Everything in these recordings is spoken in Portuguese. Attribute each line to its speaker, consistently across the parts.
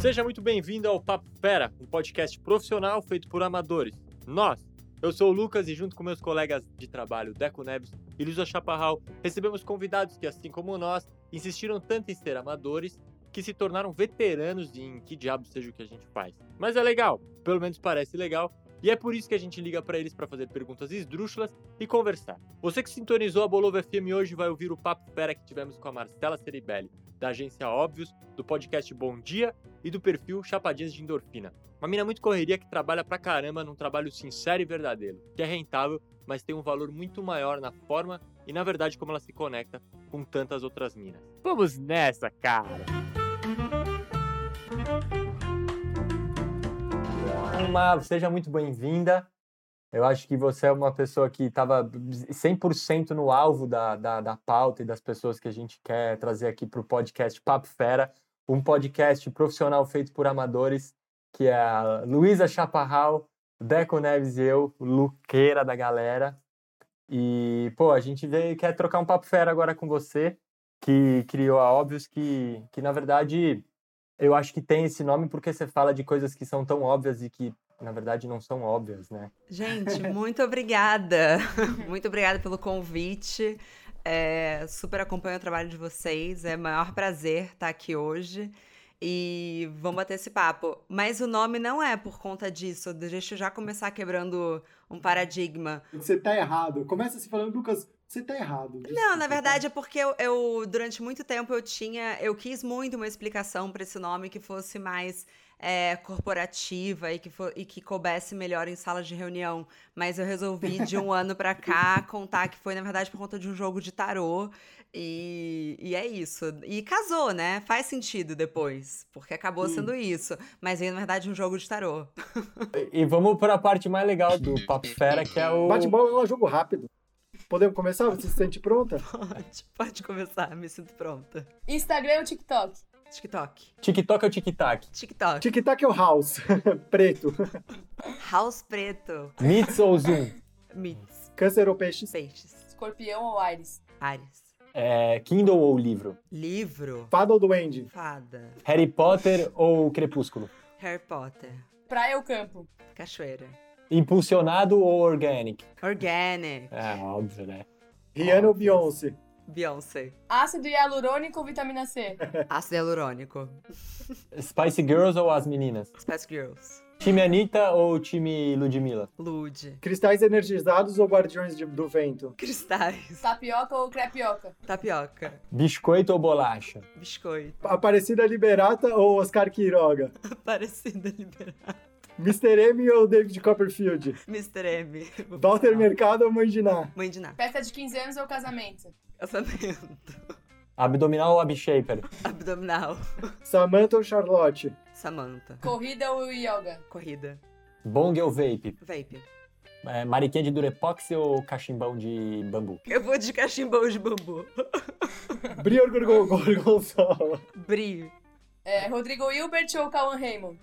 Speaker 1: Seja muito bem-vindo ao Papo Fera, um podcast profissional feito por amadores. Nós, eu sou o Lucas e junto com meus colegas de trabalho Deco Neves e Luísa Chaparral, recebemos convidados que, assim como nós, insistiram tanto em ser amadores que se tornaram veteranos em que diabo seja o que a gente faz. Mas é legal, pelo menos parece legal, e é por isso que a gente liga para eles para fazer perguntas esdrúxulas e conversar. Você que sintonizou a Bolova FM hoje vai ouvir o papo fera que tivemos com a Marcela Ceribelli, da agência Óbvios, do podcast Bom Dia e do perfil Chapadinhas de Endorfina. Uma mina muito correria que trabalha pra caramba num trabalho sincero e verdadeiro, que é rentável, mas tem um valor muito maior na forma e na verdade como ela se conecta com tantas outras minas. Vamos nessa, cara! Uma, seja muito bem-vinda. Eu acho que você é uma pessoa que estava 100% no alvo da, da, da pauta e das pessoas que a gente quer trazer aqui para o podcast Papo Fera, um podcast profissional feito por amadores, que é a Luísa Chaparral, Deco Neves e eu, Luqueira da galera. E, pô, a gente veio, quer trocar um papo fera agora com você, que criou a Óbvios, que, que na verdade eu acho que tem esse nome porque você fala de coisas que são tão óbvias e que na verdade não são óbvias, né?
Speaker 2: Gente, muito obrigada. muito obrigada pelo convite. É, super acompanho o trabalho de vocês. É maior prazer estar aqui hoje. E vamos bater esse papo. Mas o nome não é por conta disso. Deixa eu já começar quebrando um paradigma.
Speaker 3: Você tá errado. Começa se falando, Lucas, você tá errado.
Speaker 2: Desculpa. Não, na verdade é porque eu, eu, durante muito tempo, eu tinha. Eu quis muito uma explicação para esse nome que fosse mais é, corporativa e que, for, e que coubesse melhor em salas de reunião. Mas eu resolvi, de um ano para cá, contar que foi, na verdade, por conta de um jogo de tarô. E, e é isso. E casou, né? Faz sentido depois, porque acabou Sim. sendo isso. Mas é, na verdade, um jogo de tarô.
Speaker 1: E vamos para a parte mais legal do Papo Fera, que é o.
Speaker 3: Bate-bola é um jogo rápido. Podemos começar? Você se sente pronta?
Speaker 2: Pode, pode começar, me sinto pronta.
Speaker 4: Instagram ou TikTok?
Speaker 2: TikTok.
Speaker 1: TikTok ou TikTok?
Speaker 2: TikTok.
Speaker 3: TikTok é o House, preto.
Speaker 2: House preto.
Speaker 1: Mits ou Zoom?
Speaker 2: Mits.
Speaker 3: Câncer ou peixes?
Speaker 2: Peixes.
Speaker 4: Escorpião ou Ares?
Speaker 2: Ares.
Speaker 1: É, Kindle ou livro?
Speaker 2: Livro.
Speaker 3: Fada ou duende?
Speaker 2: Fada.
Speaker 1: Harry Potter ou Crepúsculo?
Speaker 2: Harry Potter.
Speaker 4: Praia ou campo?
Speaker 2: Cachoeira.
Speaker 1: Impulsionado ou organic?
Speaker 2: Organic.
Speaker 1: É, óbvio, né?
Speaker 3: Rihanna ou Beyoncé?
Speaker 2: Beyoncé.
Speaker 4: Ácido hialurônico ou vitamina C?
Speaker 2: Ácido hialurônico.
Speaker 1: Spice Girls ou As Meninas?
Speaker 2: Spice Girls.
Speaker 1: Time Anitta ou time Ludmilla?
Speaker 2: Lud.
Speaker 3: Cristais energizados ou guardiões de, do vento?
Speaker 2: Cristais.
Speaker 4: Tapioca ou crepioca?
Speaker 2: Tapioca.
Speaker 1: Biscoito ou bolacha?
Speaker 2: Biscoito.
Speaker 3: Aparecida Liberata ou Oscar Quiroga?
Speaker 2: Aparecida Liberata.
Speaker 3: Mr. M ou David Copperfield?
Speaker 2: Mr. M.
Speaker 3: Walter Mercado ou Mandiná?
Speaker 2: Mandiná.
Speaker 4: Festa de 15 anos ou casamento?
Speaker 2: Casamento.
Speaker 1: Abdominal ou abshaper?
Speaker 2: Abdominal.
Speaker 3: Samantha ou Charlotte?
Speaker 2: Samantha.
Speaker 4: Corrida ou yoga?
Speaker 2: Corrida.
Speaker 1: Bong ou vape?
Speaker 2: Vape.
Speaker 1: É, mariquinha de durepox ou cachimbão de bambu?
Speaker 2: Eu vou de cachimbão de bambu.
Speaker 3: Brie ou gorgon- gorgonzola?
Speaker 2: Brie.
Speaker 4: É, Rodrigo Hilbert ou Cauan Raymond?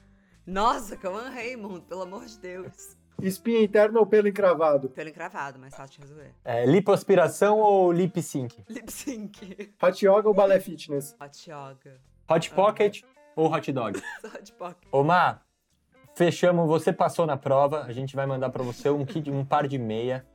Speaker 2: Nossa, Cauã Raymond, pelo amor de Deus.
Speaker 3: Espinha interna ou pelo encravado?
Speaker 2: Pelo encravado, mais fácil de resolver.
Speaker 1: É, lipoaspiração ou lip sync?
Speaker 2: Lip sync.
Speaker 3: Hot yoga ou balé fitness?
Speaker 2: Hot yoga.
Speaker 1: Hot pocket ou hot dog?
Speaker 2: Hot pocket.
Speaker 1: Omar, fechamos, você passou na prova, a gente vai mandar pra você um kit, um par de meia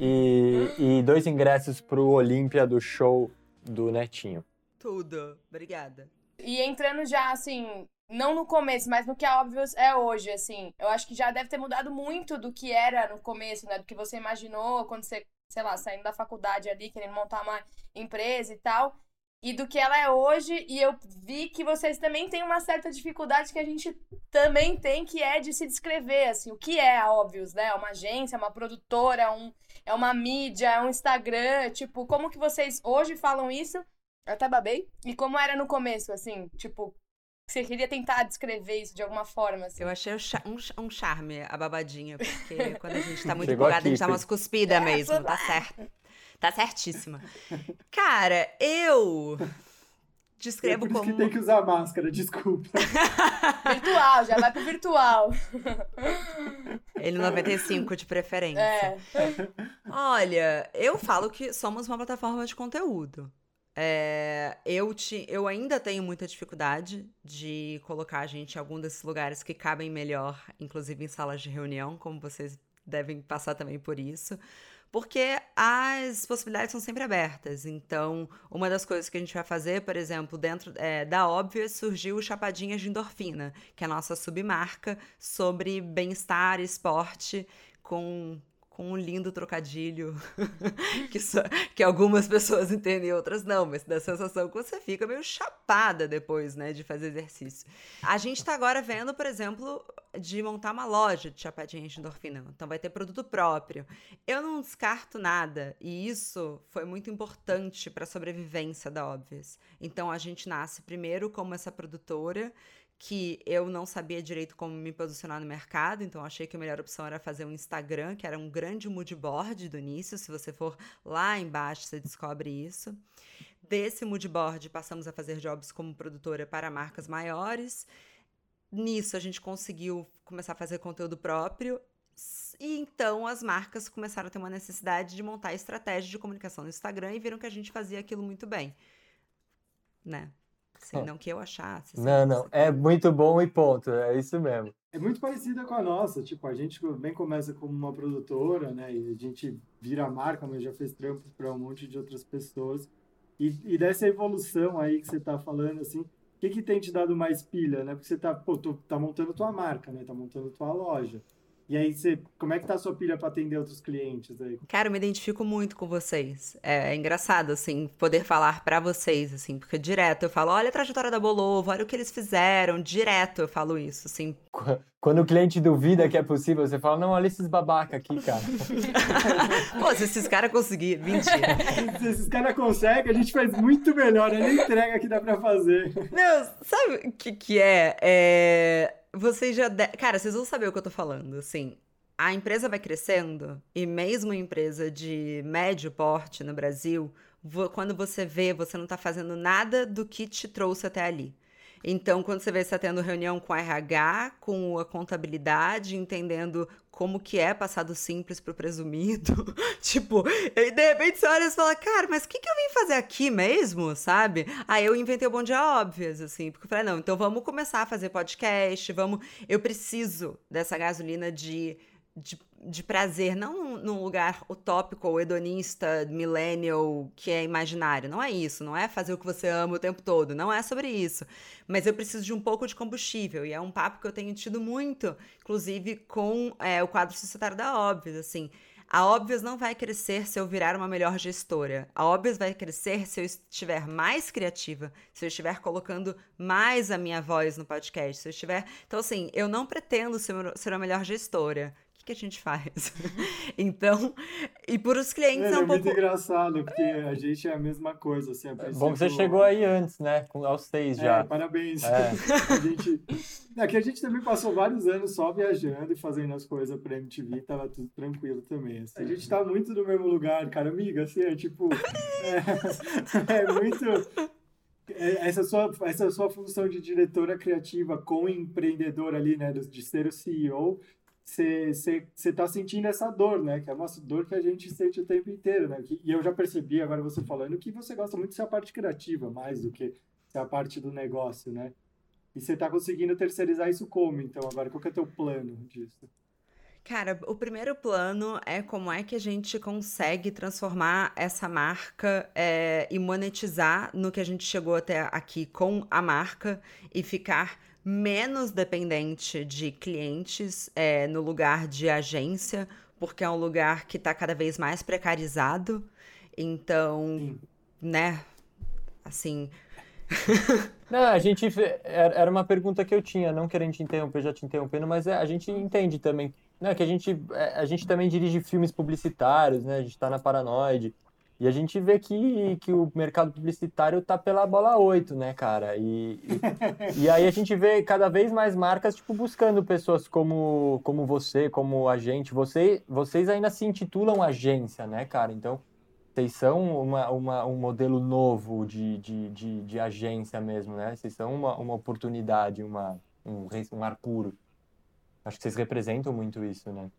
Speaker 1: e, e dois ingressos pro Olímpia do show do Netinho.
Speaker 2: Tudo. Obrigada.
Speaker 4: E entrando já, assim, não no começo, mas no que é óbvio é hoje, assim. Eu acho que já deve ter mudado muito do que era no começo, né? Do que você imaginou quando você, sei lá, saindo da faculdade ali, querendo montar uma empresa e tal. E do que ela é hoje. E eu vi que vocês também têm uma certa dificuldade que a gente também tem, que é de se descrever, assim. O que é a né? É uma agência, é uma produtora, é um, é uma mídia, é um Instagram. Tipo, como que vocês hoje falam isso? Eu até babei. E como era no começo, assim? Tipo, você queria tentar descrever isso de alguma forma, assim.
Speaker 2: Eu achei um um, cha- charme a babadinha, porque quando a gente tá muito
Speaker 1: Chegou
Speaker 2: empolgada,
Speaker 1: aqui,
Speaker 2: a gente dá
Speaker 1: Fê.
Speaker 2: umas cuspidas mesmo, tá certo. Tá certíssima. Cara, eu descrevo
Speaker 3: é por isso
Speaker 2: como.
Speaker 3: que tem que usar máscara, desculpa.
Speaker 4: Virtual, já vai pro virtual.
Speaker 2: N95 de preferência.
Speaker 4: É.
Speaker 2: Olha, eu falo que somos uma plataforma de conteúdo. É, eu, te, eu ainda tenho muita dificuldade de colocar a gente em algum desses lugares que cabem melhor, inclusive em salas de reunião, como vocês devem passar também por isso. Porque as possibilidades são sempre abertas. Então, uma das coisas que a gente vai fazer, por exemplo, dentro é, da Óbvia, surgiu o Chapadinhas de Endorfina, que é a nossa submarca sobre bem-estar e esporte com com um lindo trocadilho que, só, que algumas pessoas entendem e outras não, mas dá a sensação que você fica meio chapada depois, né, de fazer exercício. A gente tá agora vendo, por exemplo, de montar uma loja de chapadinhas de endorfina, então vai ter produto próprio. Eu não descarto nada, e isso foi muito importante para a sobrevivência da Obvious. Então a gente nasce primeiro como essa produtora que eu não sabia direito como me posicionar no mercado, então achei que a melhor opção era fazer um Instagram, que era um grande moodboard do início. Se você for lá embaixo, você descobre isso. Desse moodboard, passamos a fazer jobs como produtora para marcas maiores. Nisso, a gente conseguiu começar a fazer conteúdo próprio. E então as marcas começaram a ter uma necessidade de montar estratégia de comunicação no Instagram e viram que a gente fazia aquilo muito bem. Né? Assim, não que eu achasse. assim,
Speaker 1: Não, não. É muito bom e ponto. É isso mesmo.
Speaker 3: É muito parecida com a nossa, tipo, a gente bem começa como uma produtora, né, e a gente vira marca, mas já fez trampos para um monte de outras pessoas. E, e dessa evolução aí que você tá falando, assim, o que que tem te dado mais pilha, né? Porque você tá, pô, tô, tá montando tua marca, né, tá montando tua loja. E aí, você, como é que tá a sua pilha para atender outros clientes aí?
Speaker 2: Cara, eu me identifico muito com vocês. É, é engraçado, assim, poder falar pra vocês, assim, porque direto eu falo, olha a trajetória da Bolovo, olha o que eles fizeram, direto eu falo isso, assim.
Speaker 1: Quando o cliente duvida que é possível, você fala, não, olha esses babaca aqui, cara.
Speaker 2: Pô, se esses caras conseguirem, mentira.
Speaker 3: Se esses caras conseguem, a gente faz muito melhor, é nem entrega que dá para fazer.
Speaker 2: Não, sabe o que que é? É... Vocês já... De... Cara, vocês vão saber o que eu tô falando, assim. A empresa vai crescendo e mesmo empresa de médio porte no Brasil, quando você vê, você não tá fazendo nada do que te trouxe até ali. Então, quando você vê, você tá tendo reunião com a RH, com a contabilidade, entendendo como que é passar do simples pro presumido. tipo, e de repente você olha e fala, cara, mas o que, que eu vim fazer aqui mesmo, sabe? Aí eu inventei o Bom Dia Óbvias, assim, porque eu falei, não, então vamos começar a fazer podcast, vamos... Eu preciso dessa gasolina de, de, de prazer, não num lugar utópico ou hedonista, millennial, que é imaginário. Não é isso, não é fazer o que você ama o tempo todo, não é sobre isso. Mas eu preciso de um pouco de combustível, e é um papo que eu tenho tido muito, inclusive com é, o quadro societário da Óbvias, assim... A Óbvias não vai crescer se eu virar uma melhor gestora. A Óbvias vai crescer se eu estiver mais criativa, se eu estiver colocando mais a minha voz no podcast, se eu estiver... Então, assim, eu não pretendo ser, ser a melhor gestora. O que, que a gente faz? então, e por os clientes é
Speaker 3: é
Speaker 2: um
Speaker 3: muito
Speaker 2: pouco...
Speaker 3: engraçado, porque a gente é a mesma coisa, assim. a
Speaker 1: Bom que você chegou aí antes, né? Com, aos seis
Speaker 3: É,
Speaker 1: já.
Speaker 3: parabéns.
Speaker 1: É.
Speaker 3: A gente... Aqui a gente também passou vários anos só viajando e fazendo as coisas pra MTV, tava tudo tranquilo também. assim. A gente tá muito no mesmo lugar, cara, amiga, assim, é tipo... É, é muito... é- Essa sua, essa sua função de diretora criativa com empreendedor ali, né, de ser o CEO, você tá sentindo essa dor, né? Que é uma dor que a gente sente o tempo inteiro, né? E eu já percebi, agora você falando, que você gosta muito de ser a parte criativa, mais do que ser a parte do negócio, né? E você tá conseguindo terceirizar isso como, então? Agora, qual que é o teu plano disso?
Speaker 2: Cara, o primeiro plano é como é que a gente consegue transformar essa marca é, e monetizar no que a gente chegou até aqui com a marca e ficar menos dependente de clientes é, no lugar de agência, porque é um lugar que está cada vez mais precarizado. Então,
Speaker 3: Sim.
Speaker 2: né, assim,
Speaker 1: Não, a gente. Era uma pergunta que eu tinha, não querendo te interromper, já te interrompendo, mas é, a gente entende também. Né, que a gente, é, a gente também dirige filmes publicitários, né? A gente tá na Paranoide. E a gente vê que, que o mercado publicitário tá pela bola 8, né, cara? E, e, e aí a gente vê cada vez mais marcas, tipo, buscando pessoas como, como você, como a gente. Você, vocês ainda se intitulam agência, né, cara? Então, vocês são uma, uma, um modelo novo de, de, de, de, agência mesmo, né? Vocês são uma, uma oportunidade, uma, um, um ar puro. Acho que vocês representam muito isso, né?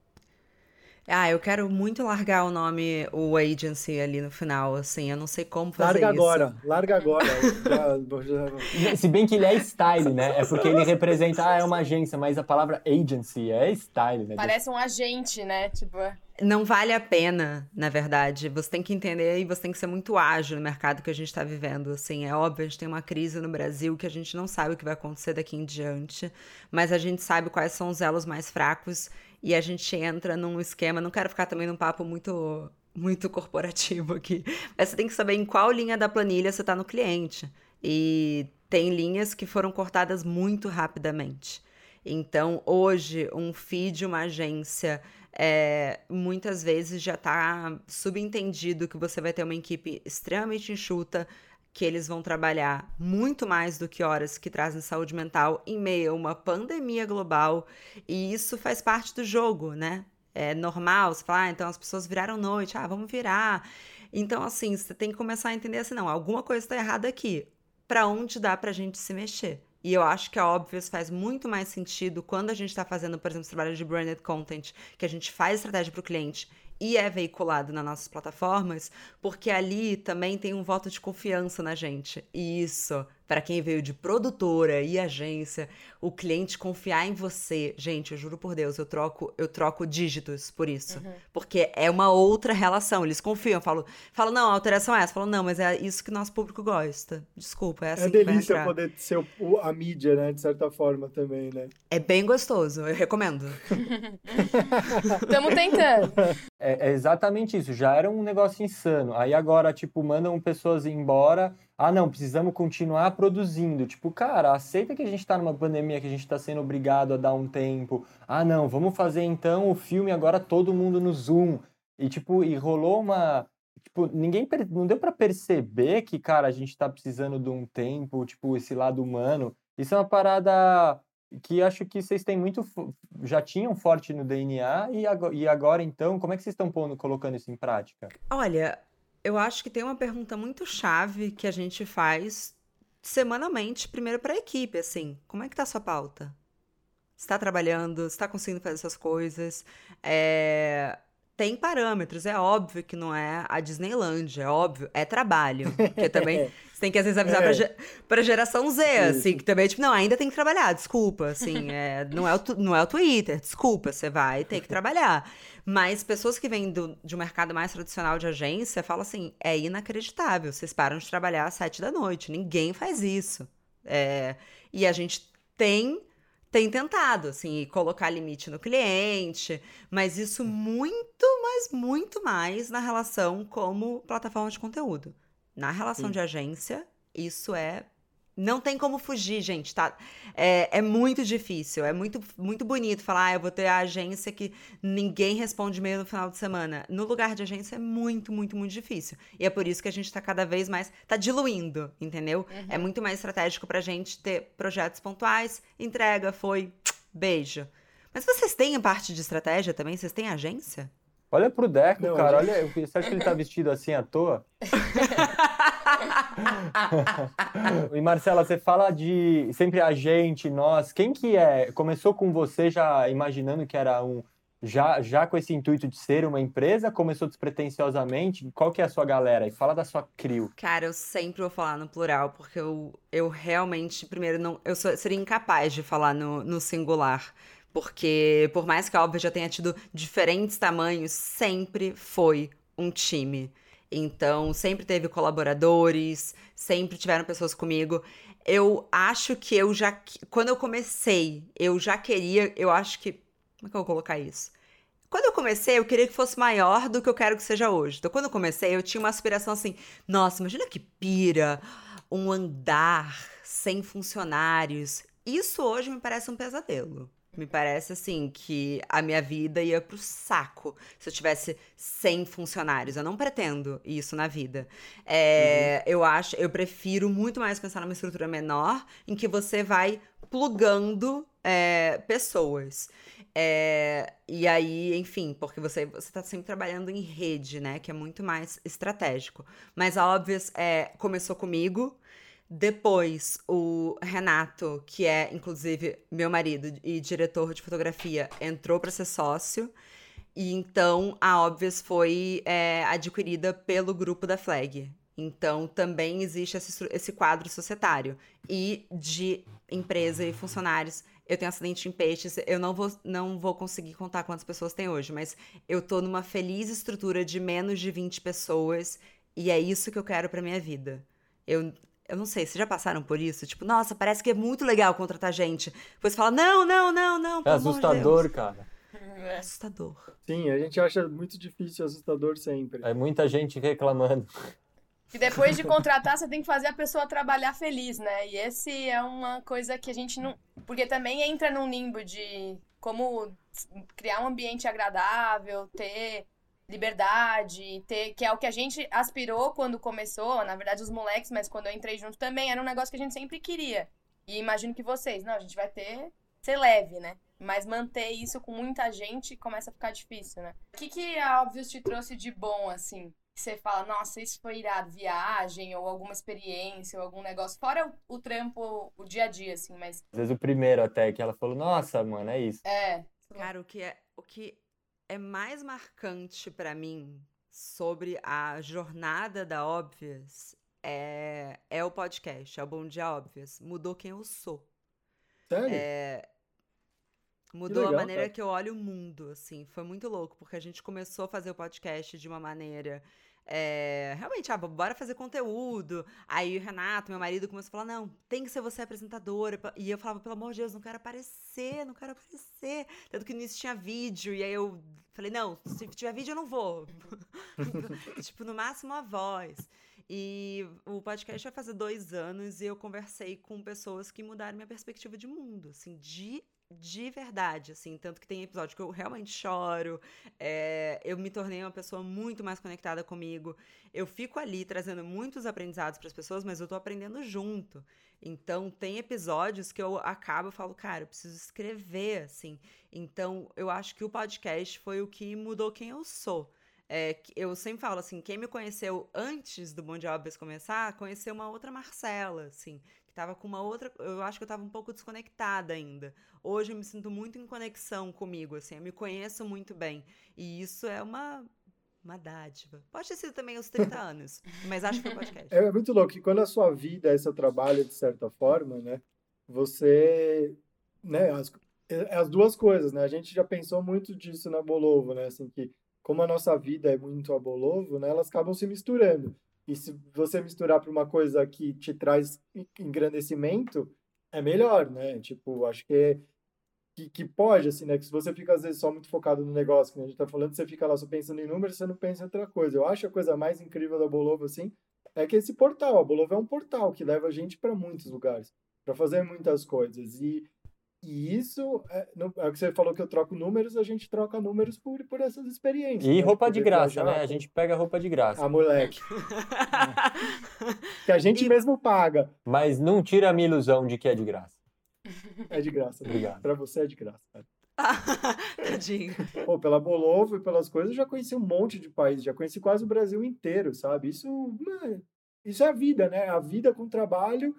Speaker 2: Ah, eu quero muito largar o nome, o agency ali no final, assim, eu não sei como fazer
Speaker 3: larga
Speaker 2: isso.
Speaker 3: Agora, larga agora,
Speaker 1: Se bem que ele é style, né? É porque ele representa, ah, é uma agência, mas a palavra agency é style, né?
Speaker 4: Parece um agente, né? Tipo...
Speaker 2: Não vale a pena, na verdade. Você tem que entender e você tem que ser muito ágil no mercado que a gente está vivendo. Assim, é óbvio, a gente tem uma crise no Brasil que a gente não sabe o que vai acontecer daqui em diante, mas a gente sabe quais são os elos mais fracos e a gente entra num esquema. Não quero ficar também num papo muito muito corporativo aqui. Mas você tem que saber em qual linha da planilha você está no cliente. E tem linhas que foram cortadas muito rapidamente. Então, hoje, um feed, uma agência, é, muitas vezes já está subentendido que você vai ter uma equipe extremamente enxuta, que eles vão trabalhar muito mais do que horas que trazem saúde mental em meio a uma pandemia global, e isso faz parte do jogo, né? É normal, você fala, ah, então as pessoas viraram noite, ah, vamos virar. Então, assim, você tem que começar a entender assim, não, alguma coisa está errada aqui. Para onde dá para a gente se mexer? E eu acho que a Obvious faz muito mais sentido quando a gente está fazendo, por exemplo, trabalho de branded content, que a gente faz estratégia para o cliente e é veiculado nas nossas plataformas, porque ali também tem um voto de confiança na gente. E isso para quem veio de produtora e agência, o cliente confiar em você. Gente, eu juro por Deus, eu troco, eu troco dígitos por isso. Uhum. Porque é uma outra relação. Eles confiam, falam, falo, não, a alteração é essa. Falam, não, mas é isso que o nosso público gosta. Desculpa, é assim
Speaker 3: É delícia poder ser o, a mídia, né? De certa forma também, né?
Speaker 2: É bem gostoso, eu recomendo.
Speaker 4: Estamos tentando.
Speaker 1: É, é exatamente isso. Já era um negócio insano. Aí agora, tipo, mandam pessoas embora ah, não, precisamos continuar produzindo. Tipo, cara, aceita que a gente está numa pandemia, que a gente está sendo obrigado a dar um tempo. Ah, não, vamos fazer então o filme agora todo mundo no Zoom. E, tipo, e rolou uma. Tipo, ninguém. Não deu para perceber que, cara, a gente está precisando de um tempo, tipo, esse lado humano. Isso é uma parada que acho que vocês têm muito. Já tinham forte no DNA e agora, e agora então, como é que vocês estão colocando isso em prática?
Speaker 2: Olha, eu acho que tem uma pergunta muito chave que a gente faz semanalmente, primeiro para a equipe, assim, como é que tá a sua pauta? Está trabalhando? Está conseguindo fazer essas coisas? É... Tem parâmetros, é óbvio que não é a Disneylandia, é óbvio, é trabalho. Porque também você tem que às vezes avisar é. pra, geração Z, assim, que também, tipo, não, ainda tem que trabalhar, desculpa, assim, é, não, é o, não é o Twitter, desculpa, você vai ter que trabalhar. Mas pessoas que vêm do, de um mercado mais tradicional de agência falam assim: é inacreditável, vocês param de trabalhar às sete da noite, ninguém faz isso. É, e a gente tem tem tentado, assim, colocar limite no cliente, mas isso muito, mas muito mais na relação como plataforma de conteúdo. Na relação Sim. de agência, isso é não tem como fugir, gente, tá? É, é muito difícil, é muito, muito bonito falar, ah, eu vou ter a agência que ninguém responde e-mail no final de semana. No lugar de agência é muito, muito, muito difícil. E é por isso que a gente tá cada vez mais, tá diluindo, entendeu? Uhum. É muito mais estratégico pra gente ter projetos pontuais, entrega, foi, beijo. Mas vocês têm a parte de estratégia também? Vocês têm agência?
Speaker 1: Olha pro Deco, Não, cara. Olha, você acha que ele tá vestido assim à toa? e Marcela, você fala de sempre a gente, nós. Quem que é? Começou com você já imaginando que era um já, já com esse intuito de ser uma empresa? Começou despretensiosamente? Qual que é a sua galera? E fala da sua crew.
Speaker 2: Cara, eu sempre vou falar no plural, porque eu, eu realmente, primeiro, não, eu sou, seria incapaz de falar no, no singular. Porque, por mais que a Óbvio já tenha tido diferentes tamanhos, sempre foi um time. Então, sempre teve colaboradores, sempre tiveram pessoas comigo. Eu acho que eu já. Quando eu comecei, eu já queria. Eu acho que. Como é que eu vou colocar isso? Quando eu comecei, eu queria que fosse maior do que eu quero que seja hoje. Então, quando eu comecei, eu tinha uma aspiração assim: nossa, imagina que pira, um andar sem funcionários. Isso hoje me parece um pesadelo. Me parece assim que a minha vida ia pro saco se eu tivesse 100 funcionários. Eu não pretendo isso na vida. É, uhum. Eu acho, eu prefiro muito mais pensar numa estrutura menor em que você vai plugando é, pessoas. É, e aí, enfim, porque você você está sempre trabalhando em rede, né? Que é muito mais estratégico. Mas a Obvious é, começou comigo. Depois, o Renato, que é inclusive meu marido e diretor de fotografia, entrou para ser sócio. E então a Obvious foi é, adquirida pelo grupo da Flag. Então também existe esse, esse quadro societário. E de empresa e funcionários, eu tenho acidente em peixes, eu não vou, não vou conseguir contar quantas pessoas tem hoje, mas eu tô numa feliz estrutura de menos de 20 pessoas e é isso que eu quero pra minha vida. Eu, eu não sei, vocês já passaram por isso? Tipo, nossa, parece que é muito legal contratar gente. Depois fala, não, não, não, não.
Speaker 1: É assustador, cara.
Speaker 2: É assustador.
Speaker 3: Sim, a gente acha muito difícil, assustador sempre.
Speaker 1: É muita gente reclamando.
Speaker 4: E depois de contratar, você tem que fazer a pessoa trabalhar feliz, né? E esse é uma coisa que a gente não. Porque também entra num limbo de como criar um ambiente agradável, ter liberdade, ter que é o que a gente aspirou quando começou, na verdade os moleques, mas quando eu entrei junto também era um negócio que a gente sempre queria. E imagino que vocês, não, a gente vai ter ser leve, né? Mas manter isso com muita gente começa a ficar difícil, né? O que, que a Obvious te trouxe de bom, assim? você fala, nossa, isso foi irado, viagem, ou alguma experiência, ou algum negócio, fora o, o, trampo, o dia a dia, assim, mas.
Speaker 1: Às vezes o primeiro até, que ela falou, nossa, mano, é isso.
Speaker 4: É.
Speaker 2: Cara, o que é, o que é mais marcante para mim sobre a jornada da Óbvias é, é o podcast, é o Bom Dia Óbvias. Mudou quem eu sou.
Speaker 3: Sério?
Speaker 2: É, Mudou legal, a maneira cara. que eu olho o mundo, assim. Foi muito louco, porque a gente começou a fazer o podcast de uma maneira é, realmente, ah, bora fazer conteúdo. Aí o Renato, meu marido, começou a falar: não, tem que ser você apresentadora. E eu falava, pelo amor de Deus, não quero aparecer, não quero aparecer. Tanto que nisso tinha vídeo. E aí eu falei: não, se tiver vídeo eu não vou. tipo, no máximo a voz. E o podcast vai fazer dois anos e eu conversei com pessoas que mudaram minha perspectiva de mundo, assim, de de verdade, assim, tanto que tem episódio que eu realmente choro, é, eu me tornei uma pessoa muito mais conectada comigo, eu fico ali trazendo muitos aprendizados para as pessoas, mas eu tô aprendendo junto, então tem episódios que eu acabo e falo, cara, eu preciso escrever, assim, então eu acho que o podcast foi o que mudou quem eu sou, é, eu sempre falo assim, quem me conheceu antes do Bom Dia Óbvios começar, conheceu uma outra Marcela, assim, que tava com uma outra. Eu acho que eu tava um pouco desconectada ainda. Hoje eu me sinto muito em conexão comigo, assim, eu me conheço muito bem. E isso é uma. Uma dádiva. Pode ter sido também os 30 anos, mas acho que foi podcast.
Speaker 3: É muito louco que quando a sua vida é seu trabalho, de certa forma, né? Você. Né, as, é, as duas coisas, né? A gente já pensou muito disso na Bolovo, né? Assim, que como a nossa vida é muito a Bolovo, né? Elas acabam se misturando. E se você misturar para uma coisa que te traz engrandecimento, é melhor, né? Tipo, acho que, é, que, que pode, assim, né? Que se você fica, às vezes, só muito focado no negócio, que a gente tá falando, você fica lá só pensando em números, você não pensa em outra coisa. Eu acho a coisa mais incrível da Bolovo, assim, é que esse portal, a Bolovo é um portal que leva a gente para muitos lugares, para fazer muitas coisas. E e isso, é, no, é o que você falou que eu troco números, a gente troca números por, por essas experiências.
Speaker 1: E né? roupa de graça, né? A gente pega roupa de graça.
Speaker 3: Ah, moleque. que a gente e... mesmo paga.
Speaker 1: Mas não tira a minha ilusão de que é de graça.
Speaker 3: É de graça. Obrigado. Pra você é de graça. Cara.
Speaker 2: Tadinho.
Speaker 3: Pô, pela Bolovo e pelas coisas, eu já conheci um monte de países, já conheci quase o Brasil inteiro, sabe? Isso, isso é a vida, né? A vida com trabalho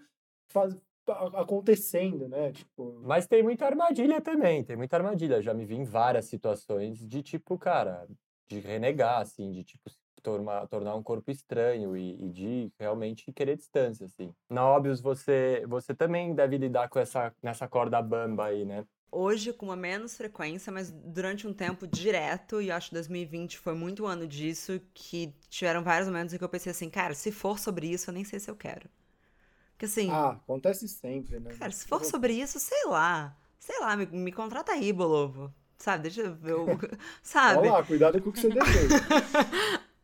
Speaker 3: faz, acontecendo, né? Tipo...
Speaker 1: Mas tem muita armadilha também, tem muita armadilha. Já me vi em várias situações de tipo, cara, de renegar, assim, de tipo tornar, tornar um corpo estranho e, e, de realmente querer distância, assim. Na óbvios, você, você também deve lidar com essa nessa corda bamba aí, né?
Speaker 2: Hoje, com uma menos frequência, mas durante um tempo direto, e acho que 2020 foi muito um ano disso, que tiveram vários momentos em que eu pensei assim, cara, se for sobre isso, eu nem sei se eu quero. Porque assim.
Speaker 3: Ah, acontece sempre, né?
Speaker 2: Cara, se for sobre isso, sei lá. Sei lá, me, me contrata aí, Bolovo. Sabe, deixa eu ver. Sabe?
Speaker 3: Olha lá, cuidado com o que você deseja.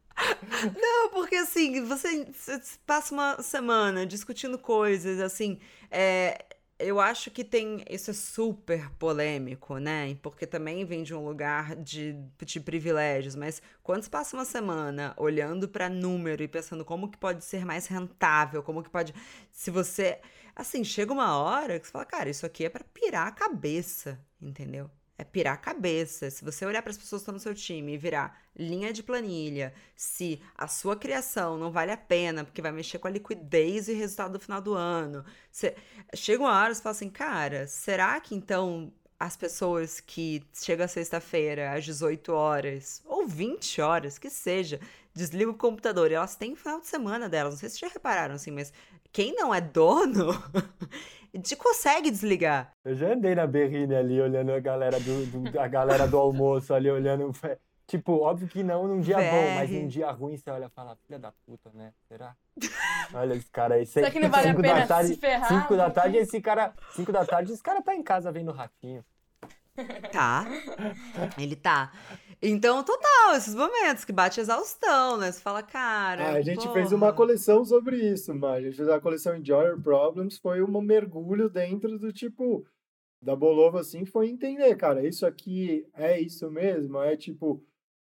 Speaker 2: Não, porque assim, você, você, passa uma semana discutindo coisas, assim, é, eu acho que tem. Isso é super polêmico, né? Porque também vem de um lugar de, de privilégios. Mas quando você passa uma semana olhando para número e pensando como que pode ser mais rentável, como que pode. Se você. Assim, chega uma hora que você fala, cara, isso aqui é para pirar a cabeça, entendeu? É pirar a cabeça. Se você olhar para as pessoas que estão no seu time e virar linha de planilha, se a sua criação não vale a pena, porque vai mexer com a liquidez e resultado do final do ano, você... chega uma hora e fala assim, cara, será que então as pessoas que chegam sexta-feira às 18 horas, ou 20 horas, que seja, desligam o computador e elas têm final de semana delas. Não sei se já repararam assim, mas quem não é dono de consegue desligar.
Speaker 1: Eu já andei na berrine ali, olhando a galera do, do a galera do almoço ali, olhando. Tipo, óbvio que não num dia bom, mas num dia ruim você olha e fala, filha da puta, né? Será? Olha esse cara aí.
Speaker 4: Será que não vale a pena tarde, se ferrar?
Speaker 1: Cinco da tarde, esse cara. Cinco da tarde, esse cara tá em casa vendo o ratinho.
Speaker 2: Tá. Ele tá. Então, total, esses momentos que bate exaustão, né? Você fala, cara.
Speaker 3: Ah, a gente
Speaker 2: porra.
Speaker 3: fez uma coleção sobre isso, mas a gente fez a coleção Enjoy Your Problems, foi um mergulho dentro do tipo. Da Bolova, assim, foi entender, cara, isso aqui é isso mesmo? É tipo,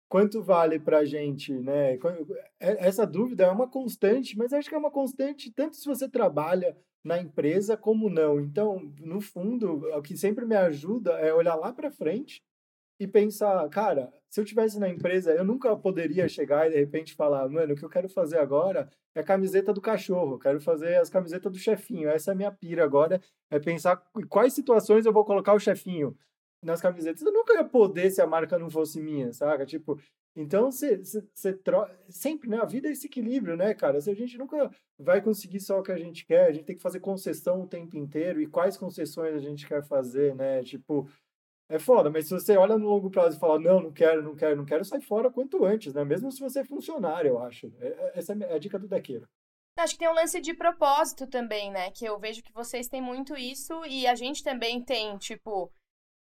Speaker 3: quanto vale pra gente, né? É, essa dúvida é uma constante, mas acho que é uma constante tanto se você trabalha na empresa como não. Então, no fundo, o que sempre me ajuda é olhar lá para frente e pensar, cara, se eu tivesse na empresa, eu nunca poderia chegar e de repente falar, mano, o que eu quero fazer agora é a camiseta do cachorro, quero fazer as camisetas do chefinho. Essa é a minha pira agora, é pensar em quais situações eu vou colocar o chefinho nas camisetas. Eu nunca ia poder se a marca não fosse minha, saca? Tipo, então você troca. Sempre, né? A vida é esse equilíbrio, né, cara? Se a gente nunca vai conseguir só o que a gente quer, a gente tem que fazer concessão o tempo inteiro. E quais concessões a gente quer fazer, né? Tipo, é foda, mas se você olha no longo prazo e fala, não, não quero, não quero, não quero, sai fora quanto antes, né? Mesmo se você é funcionário, eu acho. É, é, essa é a dica do dequeiro.
Speaker 4: Acho que tem um lance de propósito também, né? Que eu vejo que vocês têm muito isso e a gente também tem, tipo,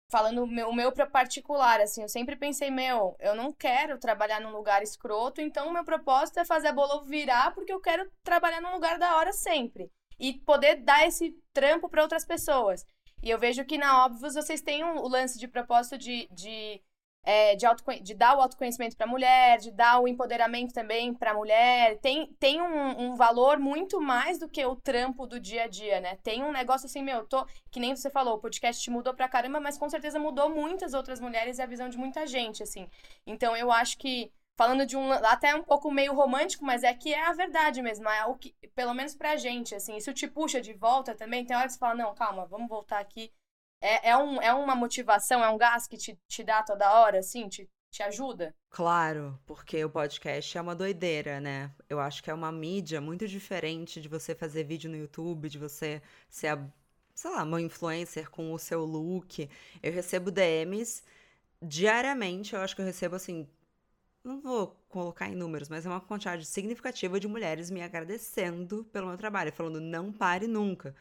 Speaker 4: falando o meu, o meu particular, assim, eu sempre pensei, meu, eu não quero trabalhar num lugar escroto, então o meu propósito é fazer a bolo virar porque eu quero trabalhar num lugar da hora sempre. E poder dar esse trampo para outras pessoas. E eu vejo que na Óbvios vocês têm o um, lance de propósito de, de, é, de, de dar o autoconhecimento para a mulher, de dar o empoderamento também para a mulher. Tem, tem um, um, valor muito mais do que o trampo do dia a dia, né? Tem um negócio assim, meu, tô. Que nem você falou, o podcast mudou pra caramba, mas com certeza mudou muitas outras mulheres e a visão de muita gente, assim. Então eu acho que falando de um até um pouco meio romântico, mas é que é a verdade mesmo, é o que pelo menos pra gente, assim, isso te puxa de volta também, tem hora que você fala, não, calma, vamos voltar aqui. É, é, um, é uma motivação, é um gás que te, te dá toda hora, assim, te, te ajuda?
Speaker 2: Claro, porque o podcast é uma doideira, né? Eu acho que é uma mídia muito diferente de você fazer vídeo no YouTube, de você ser, sei lá, uma influencer com o seu look. Eu recebo DMs diariamente, eu acho que eu recebo assim não vou colocar em números, mas é uma quantidade significativa de mulheres me agradecendo pelo meu trabalho, falando não pare nunca.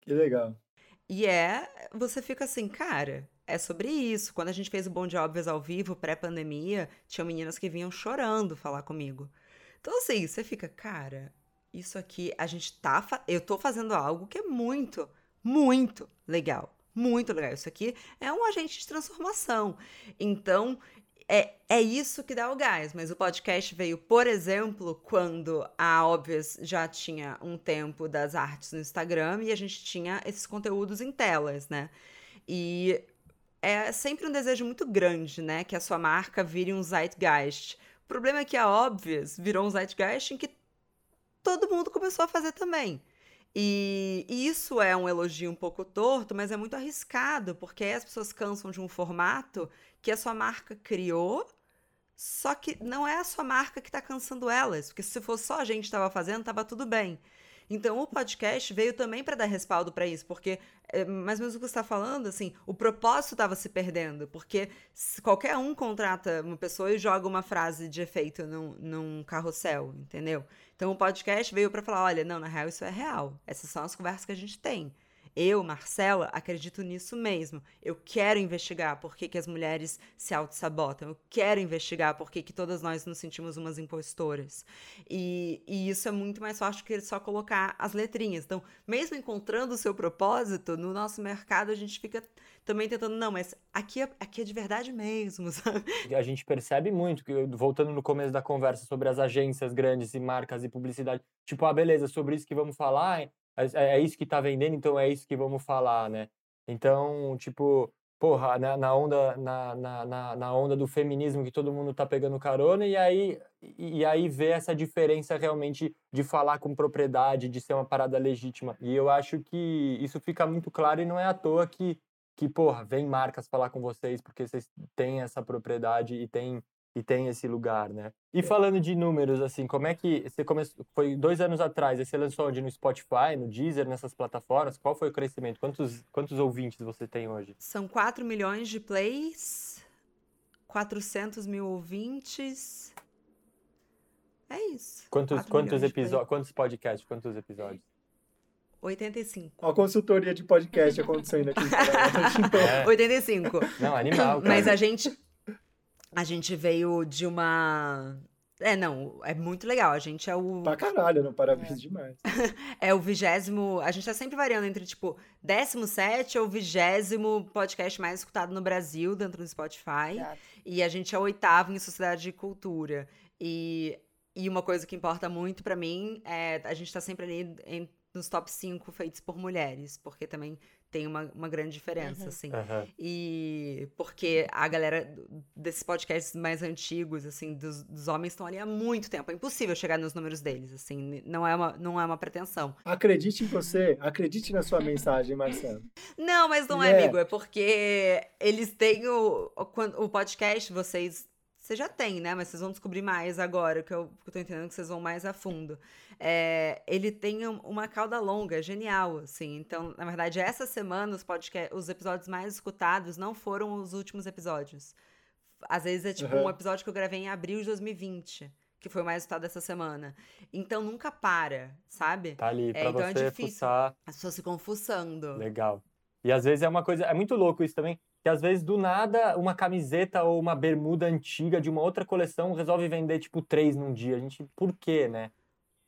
Speaker 3: Que legal.
Speaker 2: E é, você fica assim, cara, é sobre isso. Quando a gente fez o Bom de Óbvios ao vivo, pré-pandemia, tinha meninas que vinham chorando falar comigo. Então, assim, você fica, cara, isso aqui, a gente tá. Eu tô fazendo algo que é muito, muito legal. Muito legal. Isso aqui é um agente de transformação. Então, é, é isso que dá o gás, mas o podcast veio, por exemplo, quando a Óbvias já tinha um tempo das artes no Instagram e a gente tinha esses conteúdos em telas, né? E é sempre um desejo muito grande, né? Que a sua marca vire um zeitgeist. O problema é que a Óbvias virou um zeitgeist em que todo mundo começou a fazer também. E, e, isso é um elogio um pouco torto, mas é muito arriscado, porque as pessoas cansam de um formato que a sua marca criou, só que não é a sua marca que está cansando elas, porque se fosse só a gente estava fazendo, estava tudo bem. Então o podcast veio também para dar respaldo para isso, porque é, mais ou menos o que você está falando, assim, o propósito estava se perdendo, porque qualquer um contrata uma pessoa e joga uma frase de efeito num, num carrossel, entendeu? Então o podcast veio para falar, olha, não, na real isso é real. Essas são as conversas que a gente tem. Eu, Marcela, acredito nisso mesmo. Eu quero investigar por que, que as mulheres se auto-sabotam. Eu quero investigar por que, que todas nós nos sentimos umas impostoras. E, e isso é muito mais fácil que só colocar as letrinhas. Então, mesmo encontrando o seu propósito, no nosso mercado a gente fica também tentando, não, mas aqui é, aqui é de verdade mesmo, sabe?
Speaker 1: A gente percebe muito, que voltando no começo da conversa sobre as agências grandes e marcas e publicidade, tipo, ah, beleza, sobre isso que vamos falar, é, é isso que tá vendendo, então é isso que vamos falar, né? Então, tipo, porra, na, na onda, na, na, na, onda do feminismo que todo mundo tá pegando carona, e aí, e aí ver essa diferença realmente de falar com propriedade, de ser uma parada legítima. E eu acho que isso fica muito claro e não é à toa que, que porra, vem marcas falar com vocês porque vocês têm essa propriedade e têm e tem esse lugar, né? E falando de números, assim, como é que você começou? Foi dois anos atrás, você lançou onde? No Spotify, no Deezer, nessas plataformas? Qual foi o crescimento? Quantos, quantos ouvintes você tem hoje?
Speaker 2: São 4 milhões de plays, 400 mil ouvintes. É isso.
Speaker 1: Quantos, quantos episódios? Quantos podcasts? Quantos episódios?
Speaker 2: 85.
Speaker 3: Uma consultoria de podcast acontecendo aqui.
Speaker 2: é. 85.
Speaker 1: Não, animal. Cara.
Speaker 2: Mas a gente, a gente veio de uma. É, não, é muito legal. A gente é o.
Speaker 3: Pra caralho, não, parabéns é. demais.
Speaker 2: é o vigésimo. A gente tá sempre variando entre, tipo, 17 ou vigésimo podcast mais escutado no Brasil, dentro do Spotify. E a gente é o oitavo em Sociedade e Cultura. E, e uma coisa que importa muito para mim é a gente tá sempre ali em, nos top 5 feitos por mulheres, porque também tem uma, uma grande diferença, uhum. assim. Uhum. E porque a galera desses podcasts mais antigos, assim, dos, dos homens estão ali há muito tempo. É impossível chegar nos números deles, assim, não é uma, não é uma pretensão.
Speaker 3: Acredite em você, acredite na sua mensagem, Marcelo.
Speaker 2: Não, mas não é, amigo, é porque eles têm o, o, o podcast, vocês você já tem, né? Mas vocês vão descobrir mais agora, que eu, que eu tô entendendo que vocês vão mais a fundo. É, ele tem uma cauda longa, genial, assim. Então, na verdade, essa semana os, podcast, os episódios mais escutados não foram os últimos episódios. Às vezes é tipo uhum. um episódio que eu gravei em abril de 2020 que foi o mais escutado essa semana. Então nunca para, sabe?
Speaker 1: Tá ali, é, pra é, então você é difícil. Fuçar.
Speaker 2: As pessoas ficam fuçando.
Speaker 1: Legal. E às vezes é uma coisa. É muito louco isso também que às vezes do nada uma camiseta ou uma bermuda antiga de uma outra coleção resolve vender tipo três num dia. A gente, por quê, né?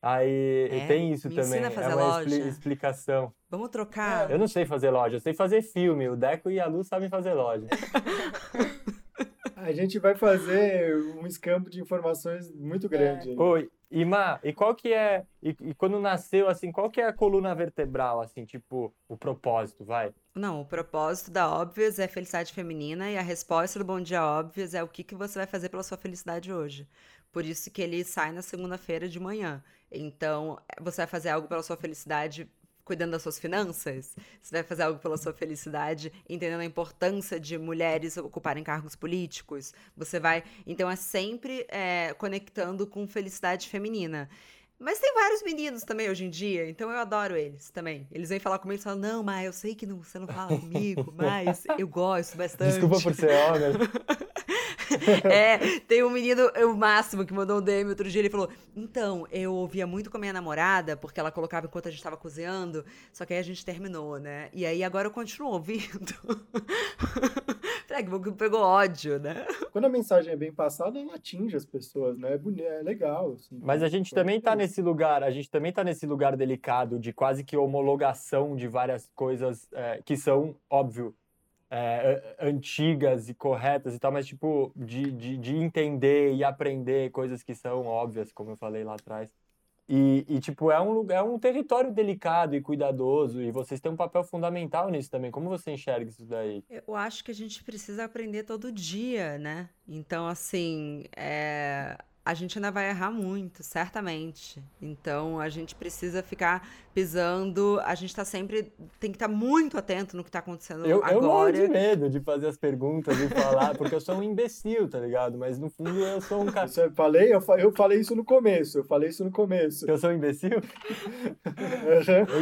Speaker 1: Aí é, tem isso também.
Speaker 2: A fazer
Speaker 1: é
Speaker 2: uma loja.
Speaker 1: explicação.
Speaker 2: Vamos trocar.
Speaker 1: Eu não sei fazer loja, eu sei fazer filme. O Deco e a Lu sabem fazer loja.
Speaker 3: a gente vai fazer um escampo de informações muito grande.
Speaker 1: É. Oi, e Ma, e qual que é. E, e, quando nasceu, assim, qual que é a coluna vertebral, assim, tipo, o propósito, vai?
Speaker 2: Não, o propósito da Óbvias é felicidade feminina e a resposta do Bom Dia Óbvias é o que, que você vai fazer pela sua felicidade hoje. Por isso que ele sai na segunda-feira de manhã. Então, você vai fazer algo pela sua felicidade cuidando das suas finanças? Você vai fazer algo pela sua felicidade, entendendo a importância de mulheres ocuparem cargos políticos? Você vai. Então é sempre é, conectando com felicidade feminina. Mas tem vários meninos também hoje em dia, então eu adoro eles também. Eles vêm falar comigo e falam: Não, mas eu sei que não, você não fala comigo, mas eu gosto bastante.
Speaker 1: Desculpa por ser homem.
Speaker 2: é, tem um menino, o Máximo, que mandou um DM outro dia, ele falou: Então, eu ouvia muito com a minha namorada, porque ela colocava enquanto a gente tava cozinhando, só que aí a gente terminou, né? E aí agora eu continuo ouvindo. que pegou ódio, né?
Speaker 3: Quando a mensagem é bem passada, ela atinge as pessoas, né? É, bonito, é legal. Assim.
Speaker 1: Mas a gente também tá nesse lugar, a gente também tá nesse lugar delicado de quase que homologação de várias coisas é, que são, óbvio, é, antigas e corretas e tal, mas tipo, de, de, de entender e aprender coisas que são óbvias, como eu falei lá atrás. E, e, tipo, é um lugar, é um território delicado e cuidadoso, e vocês têm um papel fundamental nisso também. Como você enxerga isso daí?
Speaker 2: Eu acho que a gente precisa aprender todo dia, né? Então, assim, é a gente ainda vai errar muito, certamente. Então a gente precisa ficar pisando, a gente tá sempre. tem que estar tá muito atento no que tá acontecendo
Speaker 1: eu,
Speaker 2: agora.
Speaker 1: Eu morro de medo de fazer as perguntas e falar, porque eu sou um imbecil, tá ligado? Mas no fundo eu sou um cara.
Speaker 3: Eu falei, eu, eu falei isso no começo, eu falei isso no começo.
Speaker 1: Eu sou um imbecil?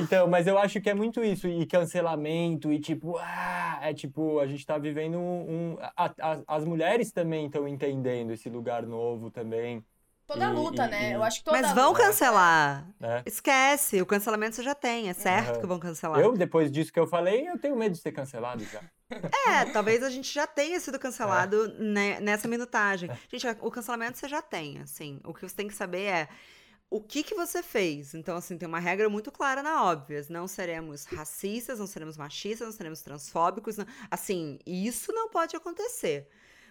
Speaker 1: Então, mas eu acho que é muito isso, e cancelamento, e tipo, ah, é tipo, a gente tá vivendo um. um a, a, as mulheres também estão entendendo esse lugar novo também.
Speaker 4: Toda luta, e, né? E... Eu acho que toda
Speaker 2: Mas vão luta. cancelar. É. Esquece, o cancelamento você já tem, é certo uhum. que vão cancelar.
Speaker 1: Eu, depois disso que eu falei, eu tenho medo de ser cancelado já.
Speaker 2: É, talvez a gente já tenha sido cancelado é. né, nessa minutagem. É. Gente, o cancelamento você já tem, assim. O que você tem que saber é o que, que você fez. Então, assim, tem uma regra muito clara na óbvias. Não seremos racistas, não seremos machistas, não seremos transfóbicos. Não... Assim, isso não pode acontecer.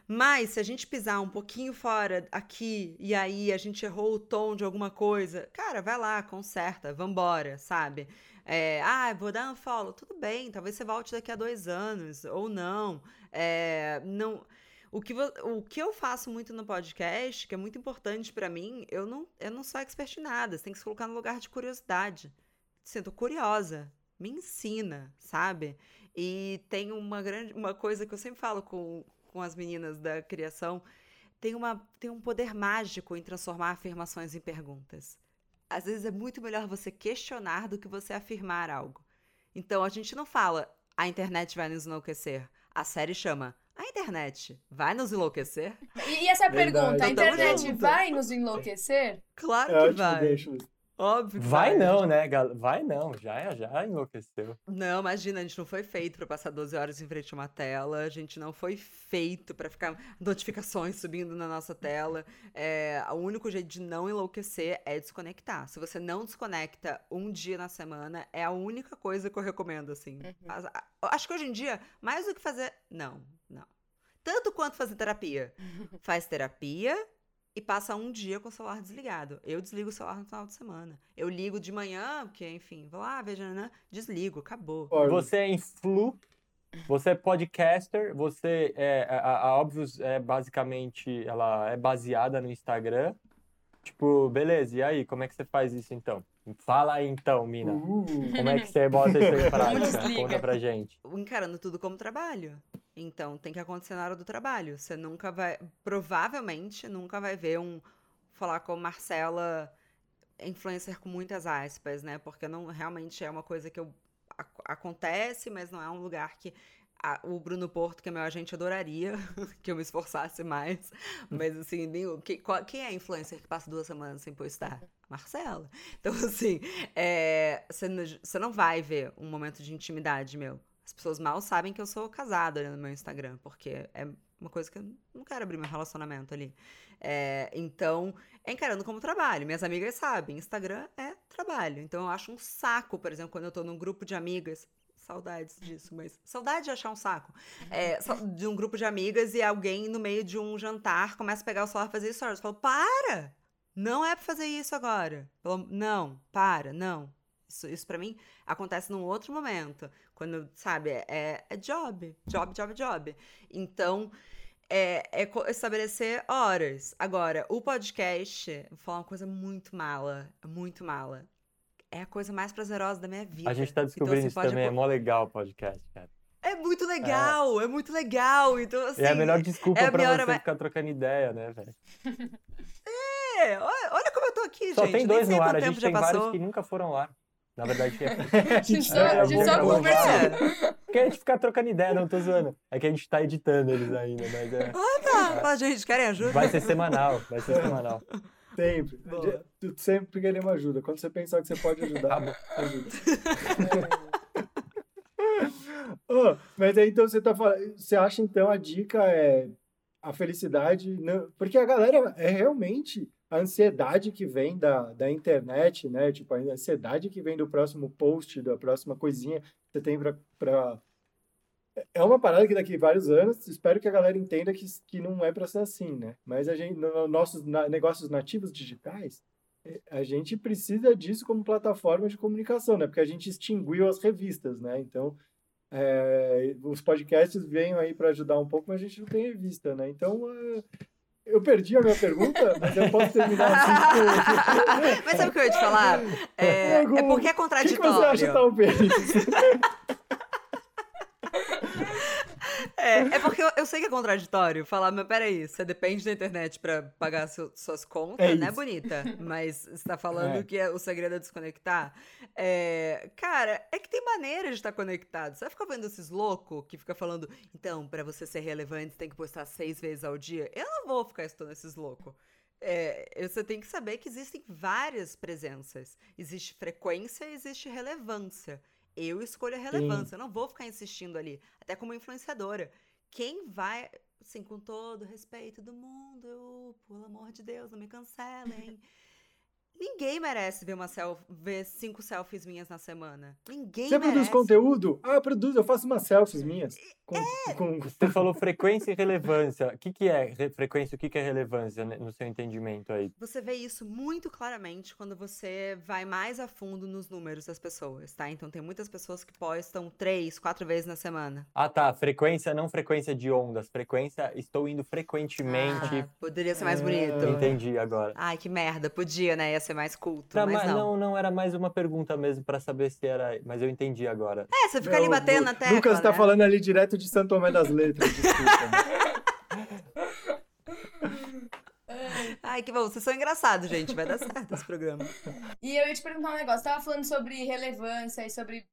Speaker 2: Mas se a gente pisar um pouquinho fora aqui e aí a gente errou o tom de alguma coisa, cara, vai lá, conserta, vambora, sabe? É, ah, vou dar um follow. Tudo bem, talvez você volte daqui a dois anos, ou não. É, não o que, o que eu faço muito no podcast, que é muito importante para mim, eu não, eu não sou expert em nada. Você tem que se colocar no lugar de curiosidade. Sinto curiosa. Me ensina, sabe? E tem uma grande uma coisa que eu sempre falo com, com as meninas da criação. Tem, uma, tem um poder mágico em transformar afirmações em perguntas. Às vezes é muito melhor você questionar do que você afirmar algo. Então a gente não fala a internet vai nos enlouquecer. A série chama a internet vai nos enlouquecer?
Speaker 4: E, essa Verdade. pergunta, a internet vai nos enlouquecer?
Speaker 2: Claro que vai. Óbvio que
Speaker 1: vai. Vai não, né, Vai não, já, já enlouqueceu.
Speaker 2: Não, imagina, a gente não foi feito para passar 12 horas em frente a uma tela, a gente não foi feito para ficar notificações subindo na nossa tela. É, o único jeito de não enlouquecer é desconectar. Se você não desconecta um dia na semana, é a única coisa que eu recomendo, assim. Uhum. Acho que hoje em dia, mais do que fazer. Não, não. Tanto quanto fazer terapia. Faz terapia, e passa um dia com o celular desligado. Eu desligo o celular no final de semana. Eu ligo de manhã, porque, enfim, vou lá, veja, né? Desligo, acabou.
Speaker 1: Você é influ, você é podcaster, você é. A, a Óbvios é basicamente. Ela é baseada no Instagram. Tipo, beleza, e aí, como é que você faz isso então? Fala aí então, Mina. Uh. Como é que você bota isso em prática? Conta pra gente.
Speaker 2: Encarando tudo como trabalho. Então tem que acontecer na hora do trabalho. Você nunca vai. Provavelmente nunca vai ver um. Falar com Marcela, influencer com muitas aspas, né? Porque não realmente é uma coisa que eu, a, acontece, mas não é um lugar que a, o Bruno Porto, que é meu agente, adoraria que eu me esforçasse mais. Mas, assim, nem, que, qual, quem é influencer que passa duas semanas sem postar? Marcela. Então, assim, você é, não vai ver um momento de intimidade meu. As pessoas mal sabem que eu sou casada no meu Instagram, porque é uma coisa que eu não quero abrir meu relacionamento ali. É, então, é encarando como trabalho. Minhas amigas sabem, Instagram é trabalho. Então, eu acho um saco, por exemplo, quando eu tô num grupo de amigas. Saudades disso, mas. Saudade de achar um saco. É, de um grupo de amigas e alguém no meio de um jantar começa a pegar o celular e fazer stories. Eu falo, para! Não é pra fazer isso agora. Não, para, não. Isso, isso para mim acontece num outro momento. Quando, sabe, é, é job. Job, job, job. Então, é, é estabelecer horas. Agora, o podcast, vou falar uma coisa muito mala. Muito mala. É a coisa mais prazerosa da minha vida.
Speaker 1: A gente tá então, descobrindo então, isso também. É mó legal o podcast, cara.
Speaker 2: É muito legal, é, é muito legal. Então, assim.
Speaker 1: É a melhor desculpa é pra você mais... ficar trocando ideia, né, velho?
Speaker 2: É, olha como eu tô aqui,
Speaker 1: Só
Speaker 2: gente.
Speaker 1: Só tem dois no ar, a gente tem vários que nunca foram lá. Na verdade,
Speaker 4: é... a gente só, é, a gente só conversa.
Speaker 1: Porque a gente fica trocando ideia, não tô zoando. É que a gente tá editando eles ainda, mas é.
Speaker 2: Ah, tá. É. gente, querem ajuda?
Speaker 1: Vai ser semanal, vai ser semanal.
Speaker 3: Sempre. Tu sempre queremos ajuda. Quando você pensar que você pode ajudar, tá ajuda. oh, mas aí então você tá falando. Você acha então a dica é a felicidade. Não... Porque a galera é realmente a ansiedade que vem da, da internet, né? Tipo, a ansiedade que vem do próximo post, da próxima coisinha que você tem para é uma parada que daqui a vários anos, espero que a galera entenda que, que não é para ser assim, né? Mas a gente, nos nossos na, negócios nativos digitais, é, a gente precisa disso como plataforma de comunicação, né? Porque a gente extinguiu as revistas, né? Então, é, os podcasts vêm aí para ajudar um pouco, mas a gente não tem revista, né? Então, é, eu perdi a minha pergunta, mas eu posso terminar assim.
Speaker 2: mas sabe o que eu ia te falar? É, é porque é contraditório.
Speaker 3: O que, que você acha, talvez?
Speaker 2: É, é porque eu, eu, sei que é contraditório falar, mas peraí, você depende da internet para pagar seu, suas contas, é né, bonita? Mas você tá falando é. que é, o segredo é desconectar. É, cara, é que tem maneira de estar conectado. Você vai ficar vendo esses loucos que fica falando, então, para você ser relevante, você tem que postar seis vezes ao dia. Eu não vou ficar estudando esses loucos. É, você tem que saber que existem várias presenças. Existe frequência e existe relevância. Eu escolho a relevância, Sim. eu não vou ficar insistindo ali, até como influenciadora. Quem vai, assim, com todo o respeito do mundo, eu, pelo amor de Deus, não me cancelem. Ninguém merece ver uma selfie, ver cinco selfies minhas na semana. Ninguém
Speaker 3: Você
Speaker 2: merece.
Speaker 3: produz conteúdo? Ah, eu produzo, eu faço umas selfies minhas. Com,
Speaker 2: É.
Speaker 3: com-
Speaker 1: Você falou frequência e relevância. O que, que é re- frequência e o que, que é relevância né, no seu entendimento aí?
Speaker 2: Você vê isso muito claramente quando você vai mais a fundo nos números das pessoas, tá? Então tem muitas pessoas que postam três, quatro vezes na semana.
Speaker 1: Ah, tá. Frequência, não frequência de ondas. Frequência, estou indo frequentemente.
Speaker 2: Ah, poderia ser mais bonito.
Speaker 1: Entendi agora.
Speaker 2: Ai, que merda. Podia, né? Ser mais culto,
Speaker 1: Tá,
Speaker 2: mas
Speaker 1: mas
Speaker 2: não.
Speaker 1: não, não era mais uma pergunta mesmo pra saber se era. Mas eu entendi agora.
Speaker 2: É, você fica ali
Speaker 3: Meu,
Speaker 2: batendo tecla,
Speaker 3: Lucas tá
Speaker 2: né?
Speaker 3: falando ali direto de Santo Tomé das Letras, desculpa.
Speaker 2: Ai, que bom. Vocês são engraçados, gente. Vai dar certo esse programa.
Speaker 4: E eu ia te perguntar um negócio. Você tava falando sobre relevância e sobre.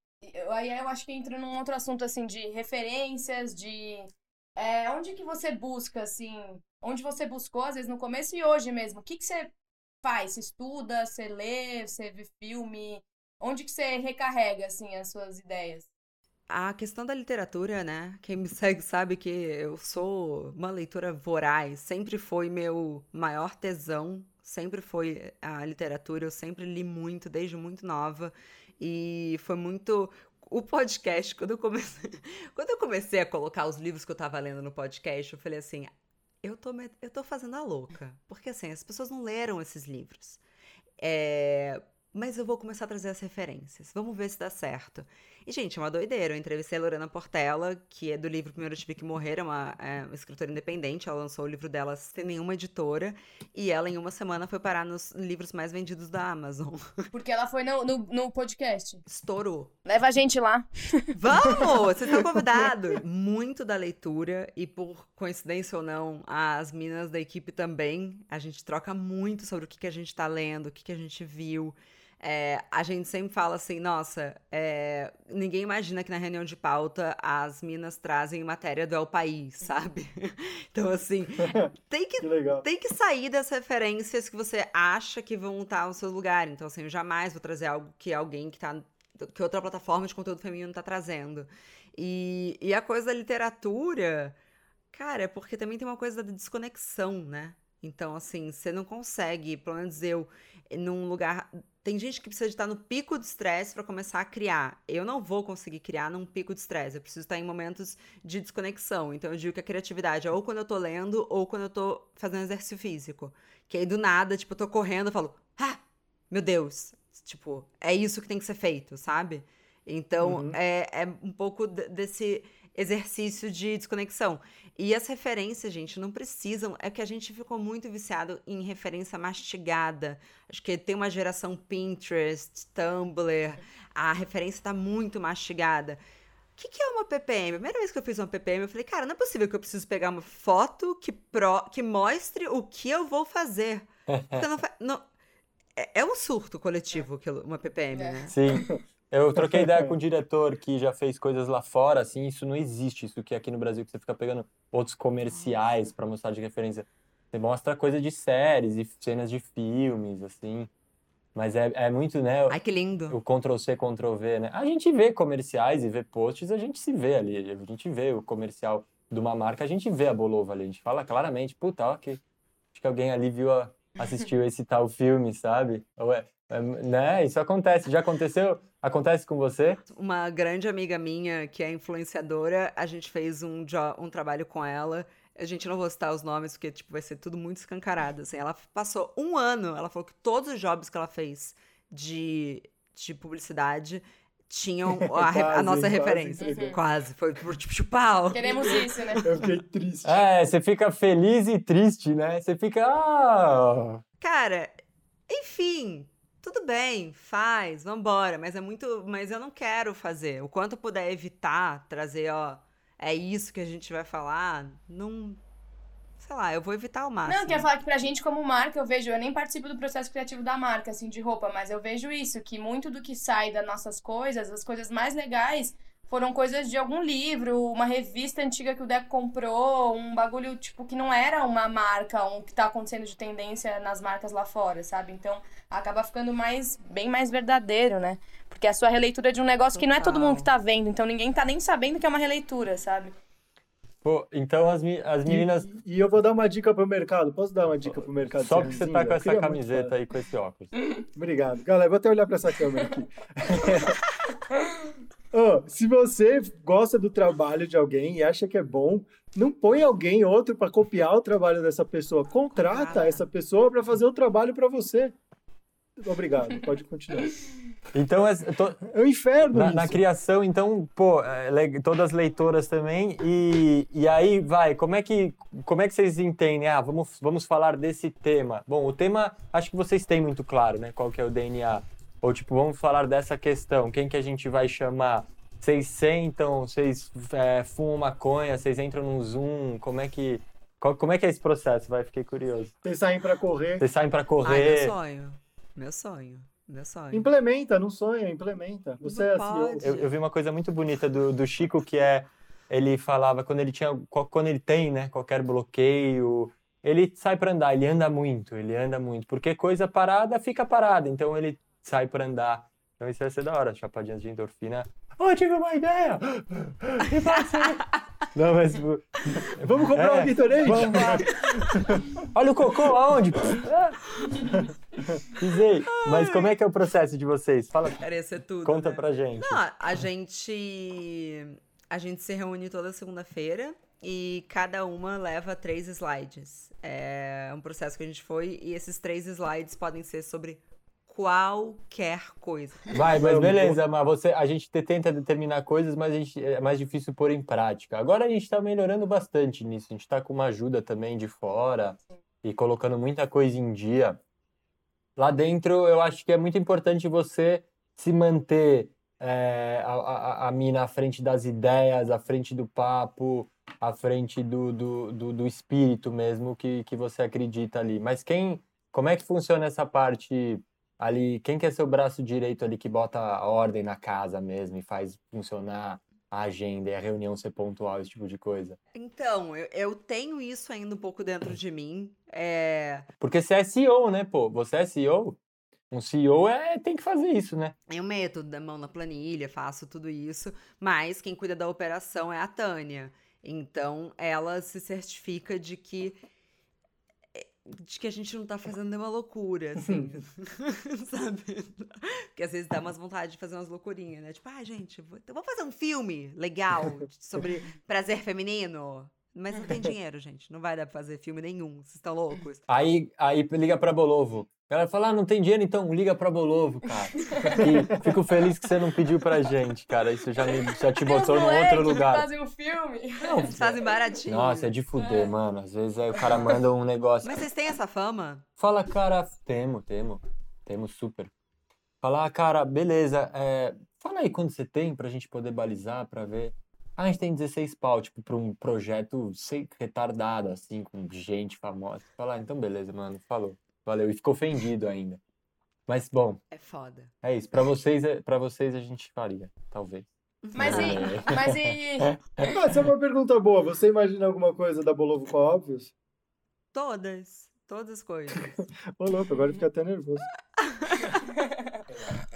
Speaker 4: Aí eu acho que entra num outro assunto, assim, de referências, de. é, onde que você busca, assim. Onde você buscou, às vezes, no começo e hoje mesmo. O que, que você faz? Você estuda, você lê, você vê filme? Onde que você recarrega, assim, as suas ideias?
Speaker 2: A questão da literatura, né? Quem me segue sabe que eu sou uma leitora voraz. Sempre foi meu maior tesão. Sempre foi a literatura. Eu sempre li muito, desde muito nova. E foi muito. O podcast, quando eu comecei, quando eu comecei a colocar os livros que eu tava lendo no podcast, eu falei assim: eu tô, eu tô fazendo a louca. Porque assim, as pessoas não leram esses livros. É, Mas eu vou começar a trazer as referências. Vamos ver se dá certo. E, gente, é uma doideira. Eu entrevistei a Lorena Portela, que é do livro Primeiro Eu Tive Que Morrer, é uma, é uma escritora independente. Ela lançou o livro dela sem nenhuma editora. E ela, em uma semana, foi parar nos livros mais vendidos da Amazon.
Speaker 4: Porque ela foi no, no, no podcast.
Speaker 2: Estourou.
Speaker 4: Leva a gente lá.
Speaker 2: Vamos! Vocês estão convidados! Muito da leitura, e por coincidência ou não, as meninas da equipe também. A gente troca muito sobre o que, que a gente tá lendo, o que, que a gente viu. É, a gente sempre fala assim, nossa, é, ninguém imagina que na reunião de pauta as minas trazem matéria do El País, sabe? Então, assim, tem que
Speaker 3: Que
Speaker 2: tem que sair das referências que você acha que vão estar no seu lugar. Então, assim, eu jamais vou trazer algo que alguém que tá. que outra plataforma de conteúdo feminino tá trazendo. E, e a coisa da literatura, cara, é porque também tem uma coisa da desconexão, né? Então, assim, você não consegue, pelo menos eu, num lugar. Tem gente que precisa de estar no pico de estresse para começar a criar. Eu não vou conseguir criar num pico de estresse. Eu preciso estar em momentos de desconexão. Então, eu digo que a criatividade é ou quando eu tô lendo ou quando eu tô fazendo exercício físico. Que aí do nada, tipo, eu tô correndo e falo, ah, meu Deus. Tipo, é isso que tem que ser feito, sabe? Então,
Speaker 3: Uhum.
Speaker 2: é, é um pouco de- desse exercício de desconexão. E as referências, gente, não precisam. É que a gente ficou muito viciado em referência mastigada. Acho que tem uma geração Pinterest, Tumblr. A referência tá muito mastigada. O que, que é uma PPM? A primeira vez que eu fiz uma PPM, eu falei, cara, não é possível que eu preciso pegar uma foto que, pro, que mostre o que eu vou fazer. Porque não fa- não- é, é um surto coletivo uma PPM,
Speaker 4: É.
Speaker 2: né?
Speaker 1: Sim. Eu troquei ideia com um diretor que já fez coisas lá fora, assim, isso não existe, isso que é aqui no Brasil, que você fica pegando outros comerciais pra mostrar de referência. Você mostra coisa de séries e cenas de filmes, assim. Mas é, é muito, né,
Speaker 2: Ai, que lindo.
Speaker 1: o Ctrl-C, Ctrl-V, né? A gente vê comerciais e vê posts, a gente se vê ali, a gente vê o comercial de uma marca, a gente vê a Bolova ali, a gente fala claramente, puta, ó, que, acho que alguém ali viu, a, assistiu esse tal filme, sabe? Ou é, é, né? Isso acontece, já aconteceu? Acontece com você?
Speaker 2: Uma grande amiga minha, que é influenciadora, a gente fez um, um trabalho com ela. A gente não vou citar os nomes, porque, tipo, vai ser tudo muito escancarado, assim. Ela passou um ano, ela falou que todos os jobs que ela fez de, de publicidade tinham a, re- a
Speaker 3: Quase,
Speaker 2: nossa
Speaker 3: quase
Speaker 2: referência.
Speaker 3: entregou.
Speaker 2: Quase, foi por, tipo, chupau.
Speaker 4: Queremos isso, né?
Speaker 3: Eu fiquei triste.
Speaker 1: É, você fica feliz e triste, né? Você fica, ah...
Speaker 2: Cara, enfim, tudo bem, faz, vambora, mas é muito. Mas eu não quero fazer. O quanto puder evitar trazer, ó, é isso que a gente vai falar, não. Sei lá, eu vou evitar ao máximo.
Speaker 4: Não, eu quero falar que pra gente, como marca, eu vejo, eu nem participo do processo criativo da marca, assim, de roupa, mas eu vejo isso, que muito do que sai das nossas coisas, as coisas mais legais, foram coisas de algum livro, uma revista antiga que o Deco comprou, um bagulho, tipo, que não era uma marca, um que tá acontecendo de tendência nas marcas lá fora, sabe? Então, acaba ficando mais, bem mais verdadeiro, né? Porque é a sua releitura de um negócio que não é todo
Speaker 2: Total.
Speaker 4: mundo que tá vendo, então ninguém tá nem sabendo que é uma releitura, sabe?
Speaker 1: Pô, então as, as meninas.
Speaker 3: E, e eu vou dar uma dica pro mercado. Posso dar uma dica pro mercado?
Speaker 1: Só porque você tá com essa camiseta aí, com esse óculos.
Speaker 3: Obrigado. Galera, vou até olhar pra essa câmera aqui. Ô, se você gosta do trabalho de alguém e acha que é bom, não põe alguém outro pra copiar o trabalho dessa pessoa. Contrata
Speaker 2: Contrata.
Speaker 3: essa pessoa pra fazer o trabalho pra você. Obrigado, pode continuar.
Speaker 1: Então, as- to-
Speaker 3: É um inferno
Speaker 1: na,
Speaker 3: isso.
Speaker 1: na criação, então, pô, é, todas leitoras também. E, e aí, vai, como é, que, como é que vocês entendem? Ah, vamos, vamos falar desse tema. Bom, o tema, acho que vocês têm muito claro, né? Qual que é o DNA. Ou, tipo, vamos falar dessa questão. Quem que a gente vai chamar? Vocês sentam, vocês é, fumam maconha, vocês entram num Zoom, como é que... qual- como é que é esse processo? Vai, fiquei curioso.
Speaker 3: Vocês saem pra correr.
Speaker 1: Vocês saem pra
Speaker 2: Ai, meu
Speaker 1: correr...
Speaker 2: sonho. Meu sonho. Meu sonho.
Speaker 3: Implementa, não sonha, implementa. Você é
Speaker 2: pode.
Speaker 1: Eu, eu vi uma coisa muito bonita do, do Chico que é ele falava quando ele tinha quando ele tem né qualquer bloqueio ele sai para andar ele anda muito ele anda muito porque coisa parada fica parada então ele sai para andar então isso vai ser da hora chapadinhas de endorfina oh tive uma ideia e você não mas tipo,
Speaker 3: Vamos comprar
Speaker 1: É,
Speaker 3: um Gatorade?
Speaker 1: vamos lá. olha o cocô aonde Pisei. mas como é que é o processo de vocês fala
Speaker 2: Queria ser tudo.
Speaker 1: conta
Speaker 2: né?
Speaker 1: pra gente
Speaker 2: Não, a gente. A gente se reúne toda segunda-feira e cada uma leva três slides. É um processo que a gente foi e esses três slides podem ser sobre qualquer coisa.
Speaker 1: Vai, mas beleza, mas você, a gente te- tenta determinar coisas, mas a gente, é mais difícil pôr em prática. Agora a gente está melhorando bastante nisso. A gente está com uma ajuda também de fora e colocando muita coisa em dia. Lá dentro, eu acho que é muito importante você se manter é, a, a, a mina à frente das ideias, à frente do papo, à frente do, do, do, do espírito mesmo que, que você acredita ali. Mas quem, como é que funciona essa parte ali, quem que é seu braço direito ali que bota a ordem na casa mesmo e faz funcionar a agenda e a reunião ser pontual, esse tipo de coisa?
Speaker 2: Então, eu, eu tenho isso ainda um pouco dentro de mim. É,
Speaker 1: Porque você é CEO, né, pô? Você é CEO? Um CEO é, tem que fazer isso, né?
Speaker 2: Eu meto da mão na planilha, faço tudo isso, mas quem cuida da operação é a Tânia. Então, ela se certifica de que de que a gente não tá fazendo nenhuma loucura, assim. Sabe? Porque às vezes dá umas vontades de fazer umas loucurinhas, né? Tipo, ah, gente, vou- então vamos fazer um filme legal sobre prazer feminino. Mas não tem dinheiro, gente. Não vai dar pra fazer filme nenhum. Vocês estão loucos?
Speaker 1: Aí, aí liga pra Bolovo. Ela fala, ah, não tem dinheiro, então liga pra Bolovo, cara. E fico feliz que você não pediu pra gente, cara. Isso já, me, já te botou num outro lugar.
Speaker 4: fazem um filme.
Speaker 2: Eles fazem baratinho.
Speaker 1: Nossa, é de fuder, mano. Às vezes aí o cara manda um negócio.
Speaker 2: Mas vocês têm essa fama?
Speaker 1: Fala, cara, temo, temo. Temo super. Fala, ah, cara, beleza. é, fala aí quando você tem pra gente poder balizar, pra ver. Ah, a gente tem 16 pau, tipo, pra um projeto sei, retardado, assim, com gente famosa. Fala, ah, então beleza, mano, falou. Valeu. E ficou ofendido ainda. Mas, bom,
Speaker 2: É foda.
Speaker 1: é isso. Pra vocês, é- pra vocês a gente faria, talvez.
Speaker 4: Mas e.
Speaker 1: É.
Speaker 4: Mas e.
Speaker 3: Ah, essa é uma pergunta boa. Você imagina alguma coisa da Bolovo com a Óbvios?
Speaker 2: Todas. Todas as coisas.
Speaker 3: Ô, louco, agora eu fiquei até nervoso.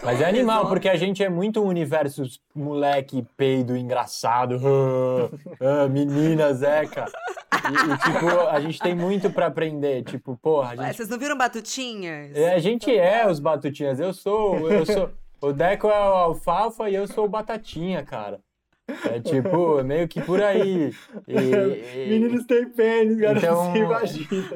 Speaker 1: Mas é animal, porque a gente é muito um universo moleque, peido, engraçado, ah, ah, menina, Zeca. E, e, tipo, a gente tem muito pra aprender. Tipo, porra,
Speaker 2: Ué,
Speaker 1: gente,
Speaker 2: vocês não viram Batutinhas?
Speaker 1: é, a gente é os batutinhas. Eu sou, eu sou. O Deco é o alfafa e eu sou o batatinha, cara. É tipo, é meio que por aí. E- e-
Speaker 3: Meninos têm pênis, garotos
Speaker 1: Então-.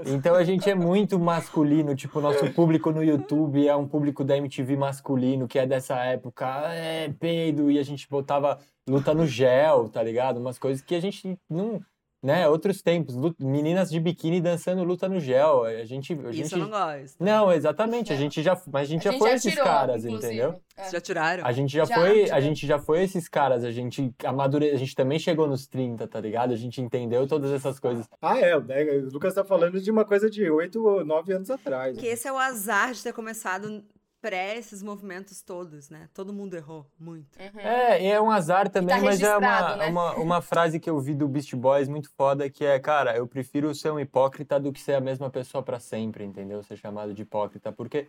Speaker 1: Então a gente é muito masculino, tipo, nosso público no YouTube é um público da MTV masculino, que é dessa época, é peido, e a gente botava luta no gel, tá ligado? Umas coisas que a gente não. Né, outros tempos, meninas de biquíni dançando luta no gel. A gente. A gente...
Speaker 2: Isso eu não gosto.
Speaker 1: Não, exatamente, a gente já. Mas a gente já foi esses
Speaker 4: tirou,
Speaker 1: caras,
Speaker 4: inclusive.
Speaker 1: entendeu?
Speaker 4: É.
Speaker 2: Vocês já tiraram?
Speaker 1: A gente já,
Speaker 4: Já,
Speaker 1: foi,
Speaker 4: já.
Speaker 1: a gente já foi esses caras, a gente amadure... a gente também chegou nos 30, tá ligado? A gente entendeu todas essas coisas.
Speaker 3: Ah, é, o Lucas tá falando de uma coisa de 8 ou 9 anos atrás.
Speaker 2: Porque esse é o azar de ter começado pré esses movimentos todos, né? Todo mundo errou muito.
Speaker 4: Uhum.
Speaker 1: É, e é um azar também,
Speaker 4: tá
Speaker 1: mas é uma,
Speaker 4: registrado, né?
Speaker 1: uma, uma frase que eu vi do Beast Boys muito foda, que é, cara, eu prefiro ser um hipócrita do que ser a mesma pessoa pra sempre, entendeu? Ser chamado de hipócrita, porque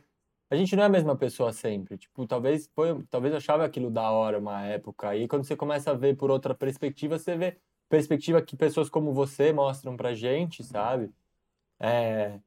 Speaker 1: a gente não é a mesma pessoa sempre. Tipo, talvez foi, talvez eu achava aquilo da hora uma época, e quando você começa a ver por outra perspectiva, você vê, perspectiva que pessoas como você mostram pra gente, sabe? É,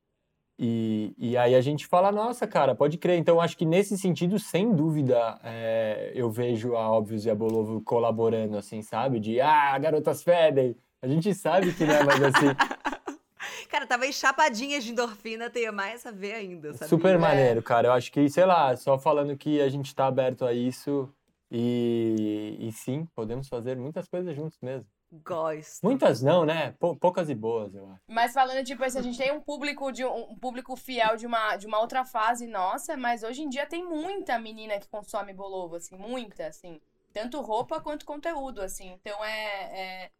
Speaker 1: e, e aí a gente fala, nossa, cara, pode crer. Então, acho que nesse sentido, sem dúvida, é, eu vejo a Óbvios e a Bolovo colaborando, assim, sabe? De, ah, garotas fedem. A gente sabe que não é mais assim.
Speaker 2: Cara, tava chapadinha de endorfina, tem mais a ver ainda, sabe?
Speaker 1: Super maneiro, cara. Eu acho que, sei lá, só falando que a gente tá aberto a isso e, e sim, podemos fazer muitas coisas juntos mesmo.
Speaker 2: Gosto.
Speaker 1: Muitas não, né? Pou- poucas e boas, eu acho.
Speaker 4: Mas falando, tipo, assim, a gente tem um público de um, um público fiel de uma, de uma outra fase nossa, mas hoje em dia tem muita menina que consome bolovo, assim, muita, assim. Tanto roupa quanto conteúdo, assim. Então é, é,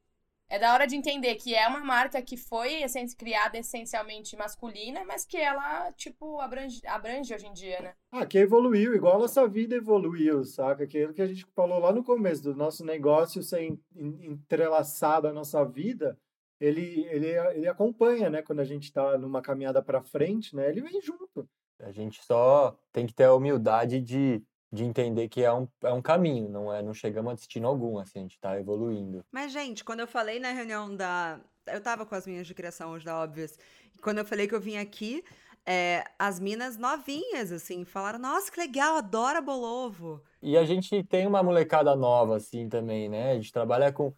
Speaker 4: é da hora de entender que é uma marca que foi essen- criada essencialmente masculina, mas que ela, tipo, abrange, abrange hoje em dia, né?
Speaker 3: Ah, que evoluiu, igual a nossa vida evoluiu, saca? Aquilo que a gente falou lá no começo, do nosso negócio ser en- en- entrelaçado à nossa vida, ele, ele, ele acompanha, né? Quando a gente tá numa caminhada pra frente, né? Ele vem junto.
Speaker 1: A gente só tem que ter a humildade de, de entender que é um, é um caminho, não é, não chegamos a destino algum, assim, a gente tá evoluindo.
Speaker 2: Mas, gente, quando eu falei na reunião da. Eu tava com as minhas de criação hoje da Óbvias. Quando eu falei que eu vim aqui, é, as minas novinhas, assim, falaram: Nossa, que legal, adoro a Bolovo.
Speaker 1: E a gente tem uma molecada nova, assim, também, né? A gente trabalha com,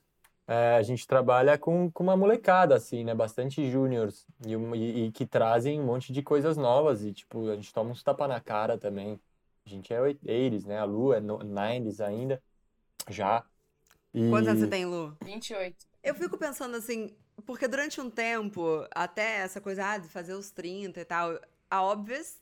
Speaker 1: é, a gente trabalha com, com uma molecada, assim, né? Bastante júniors e, e- e que trazem um monte de coisas novas e, tipo, a gente toma uns tapa na cara também. A gente é 80s, né? A Lu é no- 90s ainda, já. E...
Speaker 2: Quantos anos você tem, Lu?
Speaker 4: 28.
Speaker 2: Eu fico pensando assim, porque durante um tempo, até essa coisa ah, de fazer os 30 e tal, a Óbvias,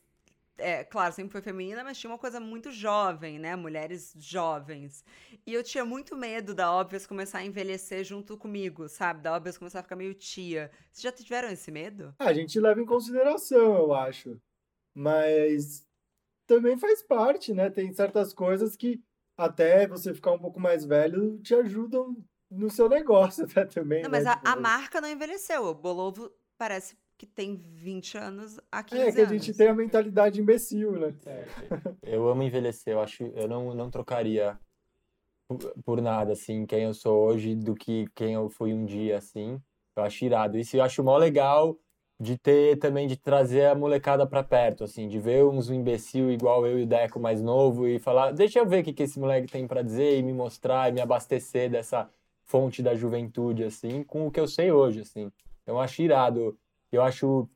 Speaker 2: é, claro, sempre foi feminina, mas tinha uma coisa muito jovem, né? Mulheres jovens. E eu tinha muito medo da Óbvias começar a envelhecer junto comigo, sabe? Da Óbvias começar a ficar meio tia. Vocês já tiveram esse medo?
Speaker 3: Ah, a gente leva em consideração, eu acho. Mas também faz parte, né? Tem certas coisas que até você ficar um pouco mais velho te ajudam no seu negócio até também,
Speaker 2: Não,
Speaker 3: né?
Speaker 2: mas a,
Speaker 3: Tipo,
Speaker 2: a marca não envelheceu. O Bolovo parece que tem 20 anos há 15
Speaker 3: É que a gente
Speaker 2: anos.
Speaker 3: tem a mentalidade imbecil, né?
Speaker 1: Eu amo envelhecer, eu acho, eu não, não trocaria por, por nada, assim, quem eu sou hoje do que quem eu fui um dia, assim. Eu acho irado. Isso eu acho mó legal de ter também, de trazer a molecada pra perto, assim, de ver uns imbecil igual eu e o Deco mais novo e falar, deixa eu ver o que, que esse moleque tem pra dizer e me mostrar e me abastecer dessa fonte da juventude, assim, com o que eu sei hoje, assim. Eu acho irado. Eu acho,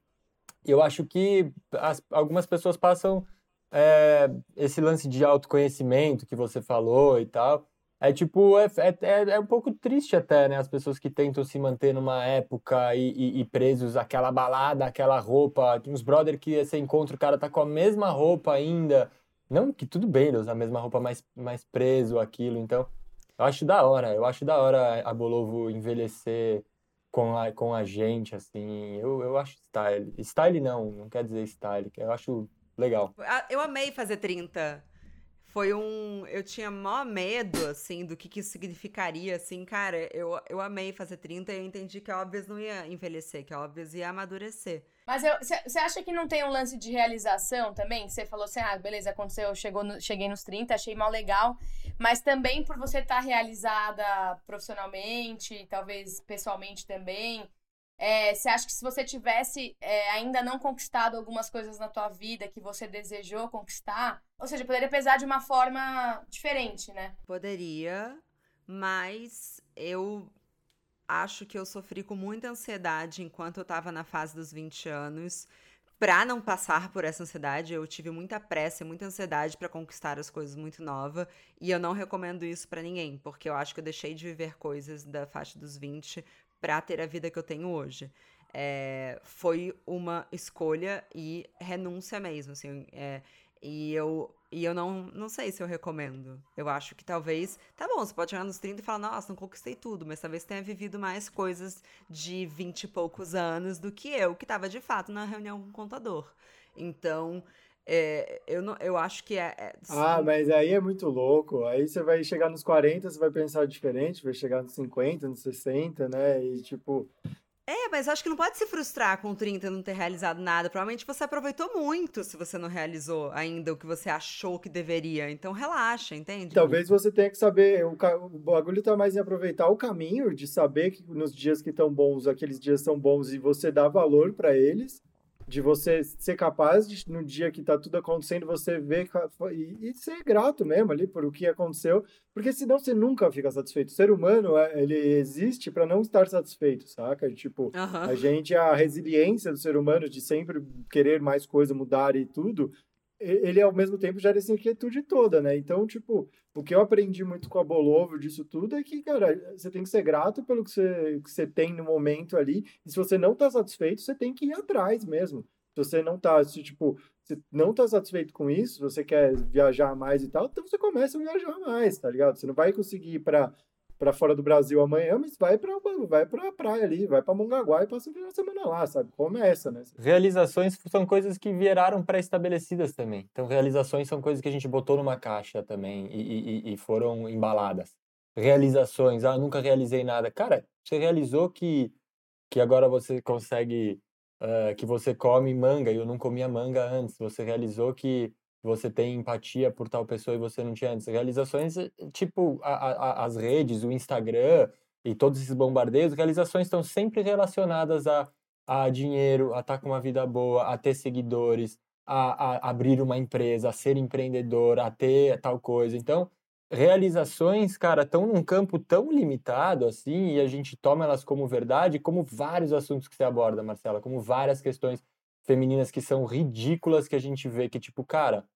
Speaker 1: eu acho que as- algumas pessoas passam é, esse lance de autoconhecimento que você falou e tal, é tipo, é, é, é um pouco triste até, né? As pessoas que tentam se manter numa época e, e- e presos àquela balada, àquela roupa. Tem uns brother que você encontra, o cara tá com a mesma roupa ainda. Não que tudo bem, ele usa a mesma roupa, mas mais preso aquilo. Então, eu acho da hora. Eu acho da hora a Bolovo envelhecer com a, com a gente, assim. Eu, eu acho style. Style não, não quer dizer style. Eu acho legal.
Speaker 2: Eu amei fazer 30. Foi um. Eu tinha maior medo, assim, do que, que isso significaria, assim, cara. Eu, eu amei fazer 30 e eu entendi que a Óbvias não ia envelhecer, que a Óbvias ia amadurecer.
Speaker 4: Mas você acha que não tem um lance de realização também? Você falou assim, ah, beleza, aconteceu, chegou no- cheguei nos 30, achei mal legal. Mas também por você estar realizada profissionalmente, talvez pessoalmente também. Você acha que se você tivesse é, ainda não conquistado algumas coisas na tua vida que você desejou conquistar, ou seja, poderia pesar de uma forma diferente, né?
Speaker 2: Poderia, mas eu acho que eu sofri com muita ansiedade enquanto eu tava na fase dos 20 anos. Pra não passar por essa ansiedade, eu tive muita pressa e muita ansiedade pra conquistar as coisas muito nova, e eu não recomendo isso pra ninguém, porque eu acho que eu deixei de viver coisas da faixa dos 20 pra ter a vida que eu tenho hoje. É, foi uma escolha e renúncia mesmo, assim, é, e eu, e eu não, não sei se eu recomendo. Eu acho que talvez. Tá bom, você pode chegar nos 30 e falar, nossa, não conquistei tudo, mas talvez tenha vivido mais coisas de 20 e poucos anos do que eu, que tava de fato na reunião com o contador. Então, é, eu, não, eu acho que é. é-
Speaker 3: Ah, mas aí é muito louco. Aí você vai chegar nos 40, você vai pensar diferente, vai chegar nos 50, nos 60, né? E tipo,
Speaker 2: É, mas acho que não pode se frustrar com 30 e não ter realizado nada. Provavelmente você aproveitou muito se você não realizou ainda o que você achou que deveria. Então relaxa, entende?
Speaker 3: Talvez você tenha que saber, o, o bagulho tá mais em aproveitar o caminho, de saber que nos dias que estão bons, aqueles dias são bons e você dá valor pra eles, de você ser capaz de, no dia que tá tudo acontecendo, você ver e, e ser grato mesmo ali por o que aconteceu, porque senão você nunca fica satisfeito. O ser humano, é, ele existe pra não estar satisfeito, saca? Tipo, a gente, a resiliência do ser humano de sempre querer mais coisa, mudar e tudo, ele ao mesmo tempo gera essa inquietude toda, né? Então, tipo, o que eu aprendi muito com a Bolovo disso tudo é que, cara, você tem que ser grato pelo que você, que você tem no momento ali, e se você não tá satisfeito, você tem que ir atrás mesmo. Se você não tá, se, tipo, você não tá satisfeito com isso, você quer viajar mais e tal, então você começa a viajar mais, tá ligado? Você não vai conseguir ir pra, pra fora do Brasil amanhã, mas vai pra, vai pra praia ali, vai pra Mongaguá e passa um final de semana lá, sabe? Começa, né?
Speaker 1: Realizações são coisas que vieram pré-estabelecidas também. Então, realizações são coisas que a gente botou numa caixa também e, e- e foram embaladas. Realizações, ah, nunca realizei nada. Cara, você realizou que, que agora você consegue, ah, que você come manga e eu não comia manga antes. Você realizou que você tem empatia por tal pessoa e você não tinha antes. Realizações, eh, tipo, a- a- as redes, o Instagram e todos esses bombardeios, realizações estão sempre relacionadas a a dinheiro, a estar com uma vida boa, a ter seguidores, a, a abrir uma empresa, a ser empreendedor, a ter tal coisa. Então, realizações, cara, estão num campo tão limitado assim, e a gente toma elas como verdade, como vários assuntos que você aborda, Marcela, como várias questões femininas que são ridículas que a gente vê que, tipo, cara,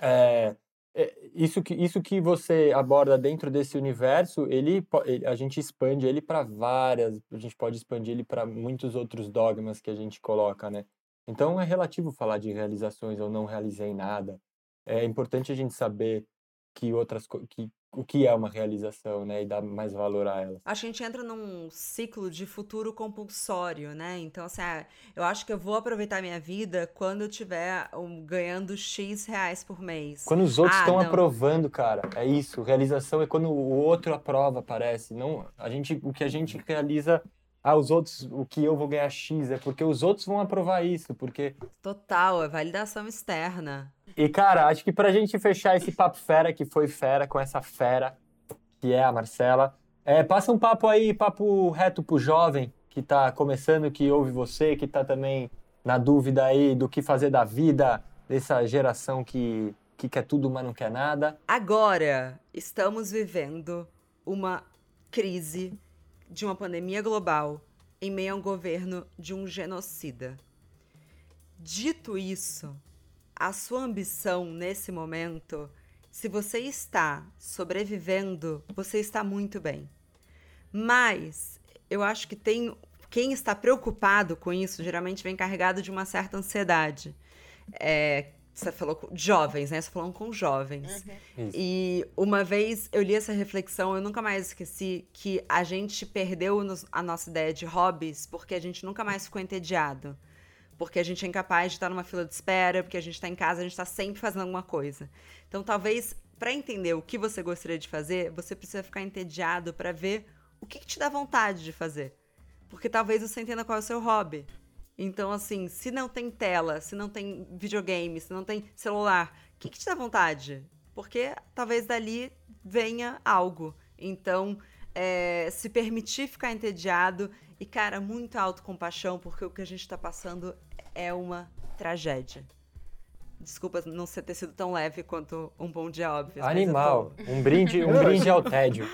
Speaker 1: é, é, isso que isso que você aborda dentro desse universo, ele, a gente expande ele para várias, a gente pode expandir ele para muitos outros dogmas que a gente coloca, né? Então é relativo falar de realizações ou não realizei nada. É importante a gente saber que outras que o que é uma realização, né, e dar mais valor a
Speaker 2: que a gente entra num ciclo de futuro compulsório, né? Então, assim, ah, eu acho que eu vou aproveitar minha vida quando eu tiver um, ganhando X reais por mês.
Speaker 1: Quando os outros
Speaker 2: Ah,
Speaker 1: estão
Speaker 2: não.
Speaker 1: aprovando, cara, é isso. Realização é quando o outro aprova, parece. Não, a gente, o que a gente realiza, ah, os outros, o que eu vou ganhar X é porque os outros vão aprovar isso, porque
Speaker 2: Total, é validação externa.
Speaker 1: E cara, acho que pra gente fechar esse papo fera que foi fera com essa fera que é a Marcela, é, passa um papo aí, papo reto pro jovem que tá começando, que ouve você, que tá também na dúvida aí do que fazer da vida, dessa geração que, que quer tudo, mas não quer nada.
Speaker 2: Agora, estamos vivendo uma crise de uma pandemia global em meio a um governo de um genocida. Dito isso, a sua ambição nesse momento, se você está sobrevivendo, você está muito bem. Mas eu acho que tem quem está preocupado com isso geralmente vem carregado de uma certa ansiedade. É, você falou com jovens, né? Você falando com jovens.
Speaker 1: Isso.
Speaker 2: E uma vez eu li essa reflexão, eu nunca mais esqueci que a gente perdeu nos- a nossa ideia de hobbies porque a gente nunca mais ficou entediado. Porque a gente é incapaz de estar numa fila de espera, porque a gente está em casa, a gente está sempre fazendo alguma coisa. Então, talvez, para entender o que você gostaria de fazer, você precisa ficar entediado para ver o que, que te dá vontade de fazer. Porque talvez você entenda qual é o seu hobby. Então, assim, se não tem tela, se não tem videogame, se não tem celular, o que, que te dá vontade? Porque talvez dali venha algo. Então, é, se permitir ficar entediado e, cara, muita autocompaixão, porque o que a gente tá passando é uma tragédia. Desculpa não ser ter sido tão leve quanto um bom dia óbvio. eu tô-
Speaker 1: Animal. Um brinde, um brinde ao tédio.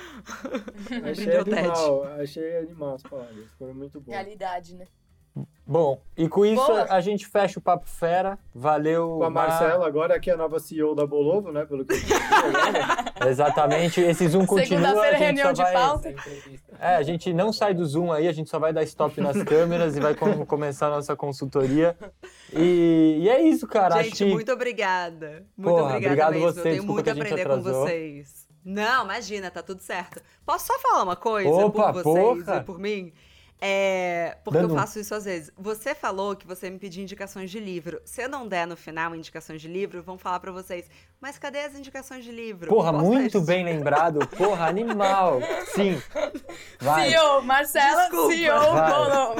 Speaker 3: Achei
Speaker 2: Brindeu o Ted.
Speaker 3: animal, achei animal as palavras, foram muito boas.
Speaker 4: Realidade, né?
Speaker 1: Bom, e com isso
Speaker 4: Boa.
Speaker 1: a gente fecha o papo fera. Valeu.
Speaker 3: Com a
Speaker 1: Mar-
Speaker 3: Marcela, agora que é a nova CEO da Bolovo, né? Pelo que eu entendi agora.
Speaker 1: Exatamente. Esse Zoom continua.
Speaker 4: Segunda-feira,
Speaker 1: a gente
Speaker 4: reunião
Speaker 1: só
Speaker 4: de
Speaker 1: vai...
Speaker 4: pauta.
Speaker 1: É, a gente não sai do Zoom aí, a gente só vai dar stop nas câmeras e vai com- começar a nossa consultoria. E, e é isso, cara.
Speaker 2: Gente,
Speaker 1: que
Speaker 2: muito obrigada. Muito
Speaker 1: Porra,
Speaker 2: obrigada
Speaker 1: obrigado
Speaker 2: mesmo.
Speaker 1: você,
Speaker 2: Eu tenho
Speaker 1: desculpa
Speaker 2: muito
Speaker 1: que
Speaker 2: a aprender com
Speaker 1: atrasou.
Speaker 2: vocês. Não, imagina, tá tudo certo. Posso só falar uma coisa
Speaker 1: Opa,
Speaker 2: por vocês
Speaker 1: porra.
Speaker 2: e por mim? É, porque
Speaker 1: Dando-
Speaker 2: eu faço isso às vezes. Você falou que você me pediu indicações de livro. Se eu não der no final indicações de livro, vão falar pra vocês, mas cadê as indicações de livro?
Speaker 1: Porra, muito
Speaker 2: isso.
Speaker 1: bem lembrado. Porra, animal. Sim. Vai.
Speaker 4: CEO, Marcela,
Speaker 2: Desculpa.
Speaker 4: CEO,
Speaker 1: Vai.
Speaker 4: bolou.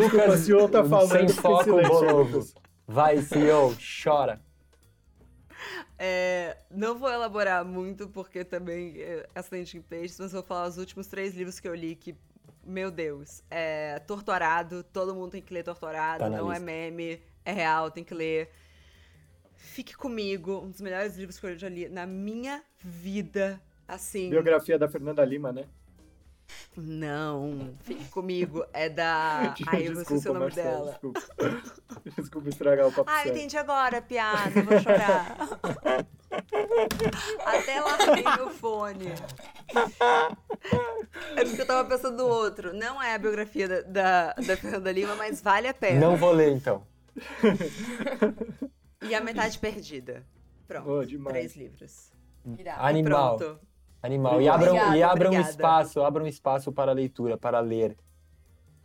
Speaker 3: Desculpa, se o tá falando,
Speaker 1: sem foco, Bolovo.
Speaker 3: Lucas.
Speaker 1: Vai, CEO, chora.
Speaker 2: É, não vou elaborar muito, porque também é acidente em peixes, mas vou falar os últimos três livros que eu li que, meu Deus, é Torturado, todo mundo tem que ler Torturado,
Speaker 1: Tá
Speaker 2: não é
Speaker 1: lista.
Speaker 2: meme, é real, tem que ler. Fique Comigo, um dos melhores livros que eu já li na minha vida, assim.
Speaker 3: Biografia da Fernanda Lima, né?
Speaker 2: Não, Fique Comigo, é da... Ai, eu esqueci o nome
Speaker 3: Marcelo,
Speaker 2: dela.
Speaker 3: Desculpa. desculpa estragar o papo
Speaker 2: Ah, entendi agora a piada, vou chorar. Até larguei meu fone. É porque eu tava pensando no outro. Não é a biografia da, da, da Fernanda Lima, mas vale a pena.
Speaker 1: Não vou ler, então.
Speaker 2: E a metade perdida. Pronto.
Speaker 3: Oh,
Speaker 2: três livros.
Speaker 4: Irado.
Speaker 1: Animal.
Speaker 2: Pronto.
Speaker 1: Animal. E abram, e abram um
Speaker 2: Obrigada.
Speaker 1: espaço, abram um espaço para leitura, para ler.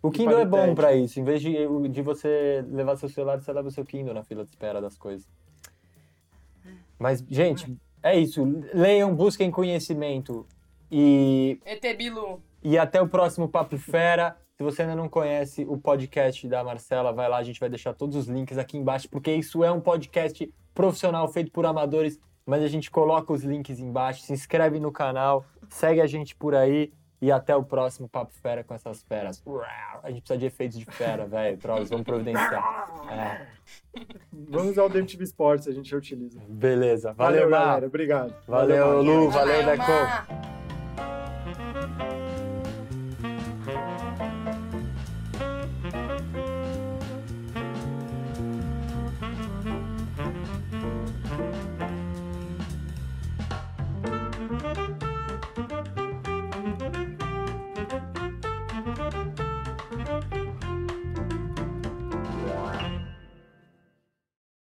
Speaker 1: O Kindle
Speaker 3: para
Speaker 1: é
Speaker 3: o
Speaker 1: bom pra isso. Em vez de, de você levar seu celular, você leva o seu Kindle na fila de espera das coisas. Mas, gente, é isso. Leiam, busquem conhecimento. E,
Speaker 4: ET Bilu.
Speaker 1: e até o próximo Papo Fera. Se você ainda não conhece o podcast da Marcela, vai lá, a gente vai deixar todos os links aqui embaixo, porque isso é um podcast profissional feito por amadores, mas a gente coloca os links embaixo, se inscreve no canal, segue a gente por aí e até o próximo Papo Fera com essas feras. A gente precisa de efeitos de fera, velho. Drogas, vamos providenciar. É,
Speaker 3: Vamos usar o DMTV Sports, a gente utiliza.
Speaker 1: beleza. Valeu,
Speaker 3: Valeu,
Speaker 1: Mar.
Speaker 3: galera. Obrigado.
Speaker 1: Valeu, Lu. Valeu,
Speaker 4: Valeu,
Speaker 1: Deco.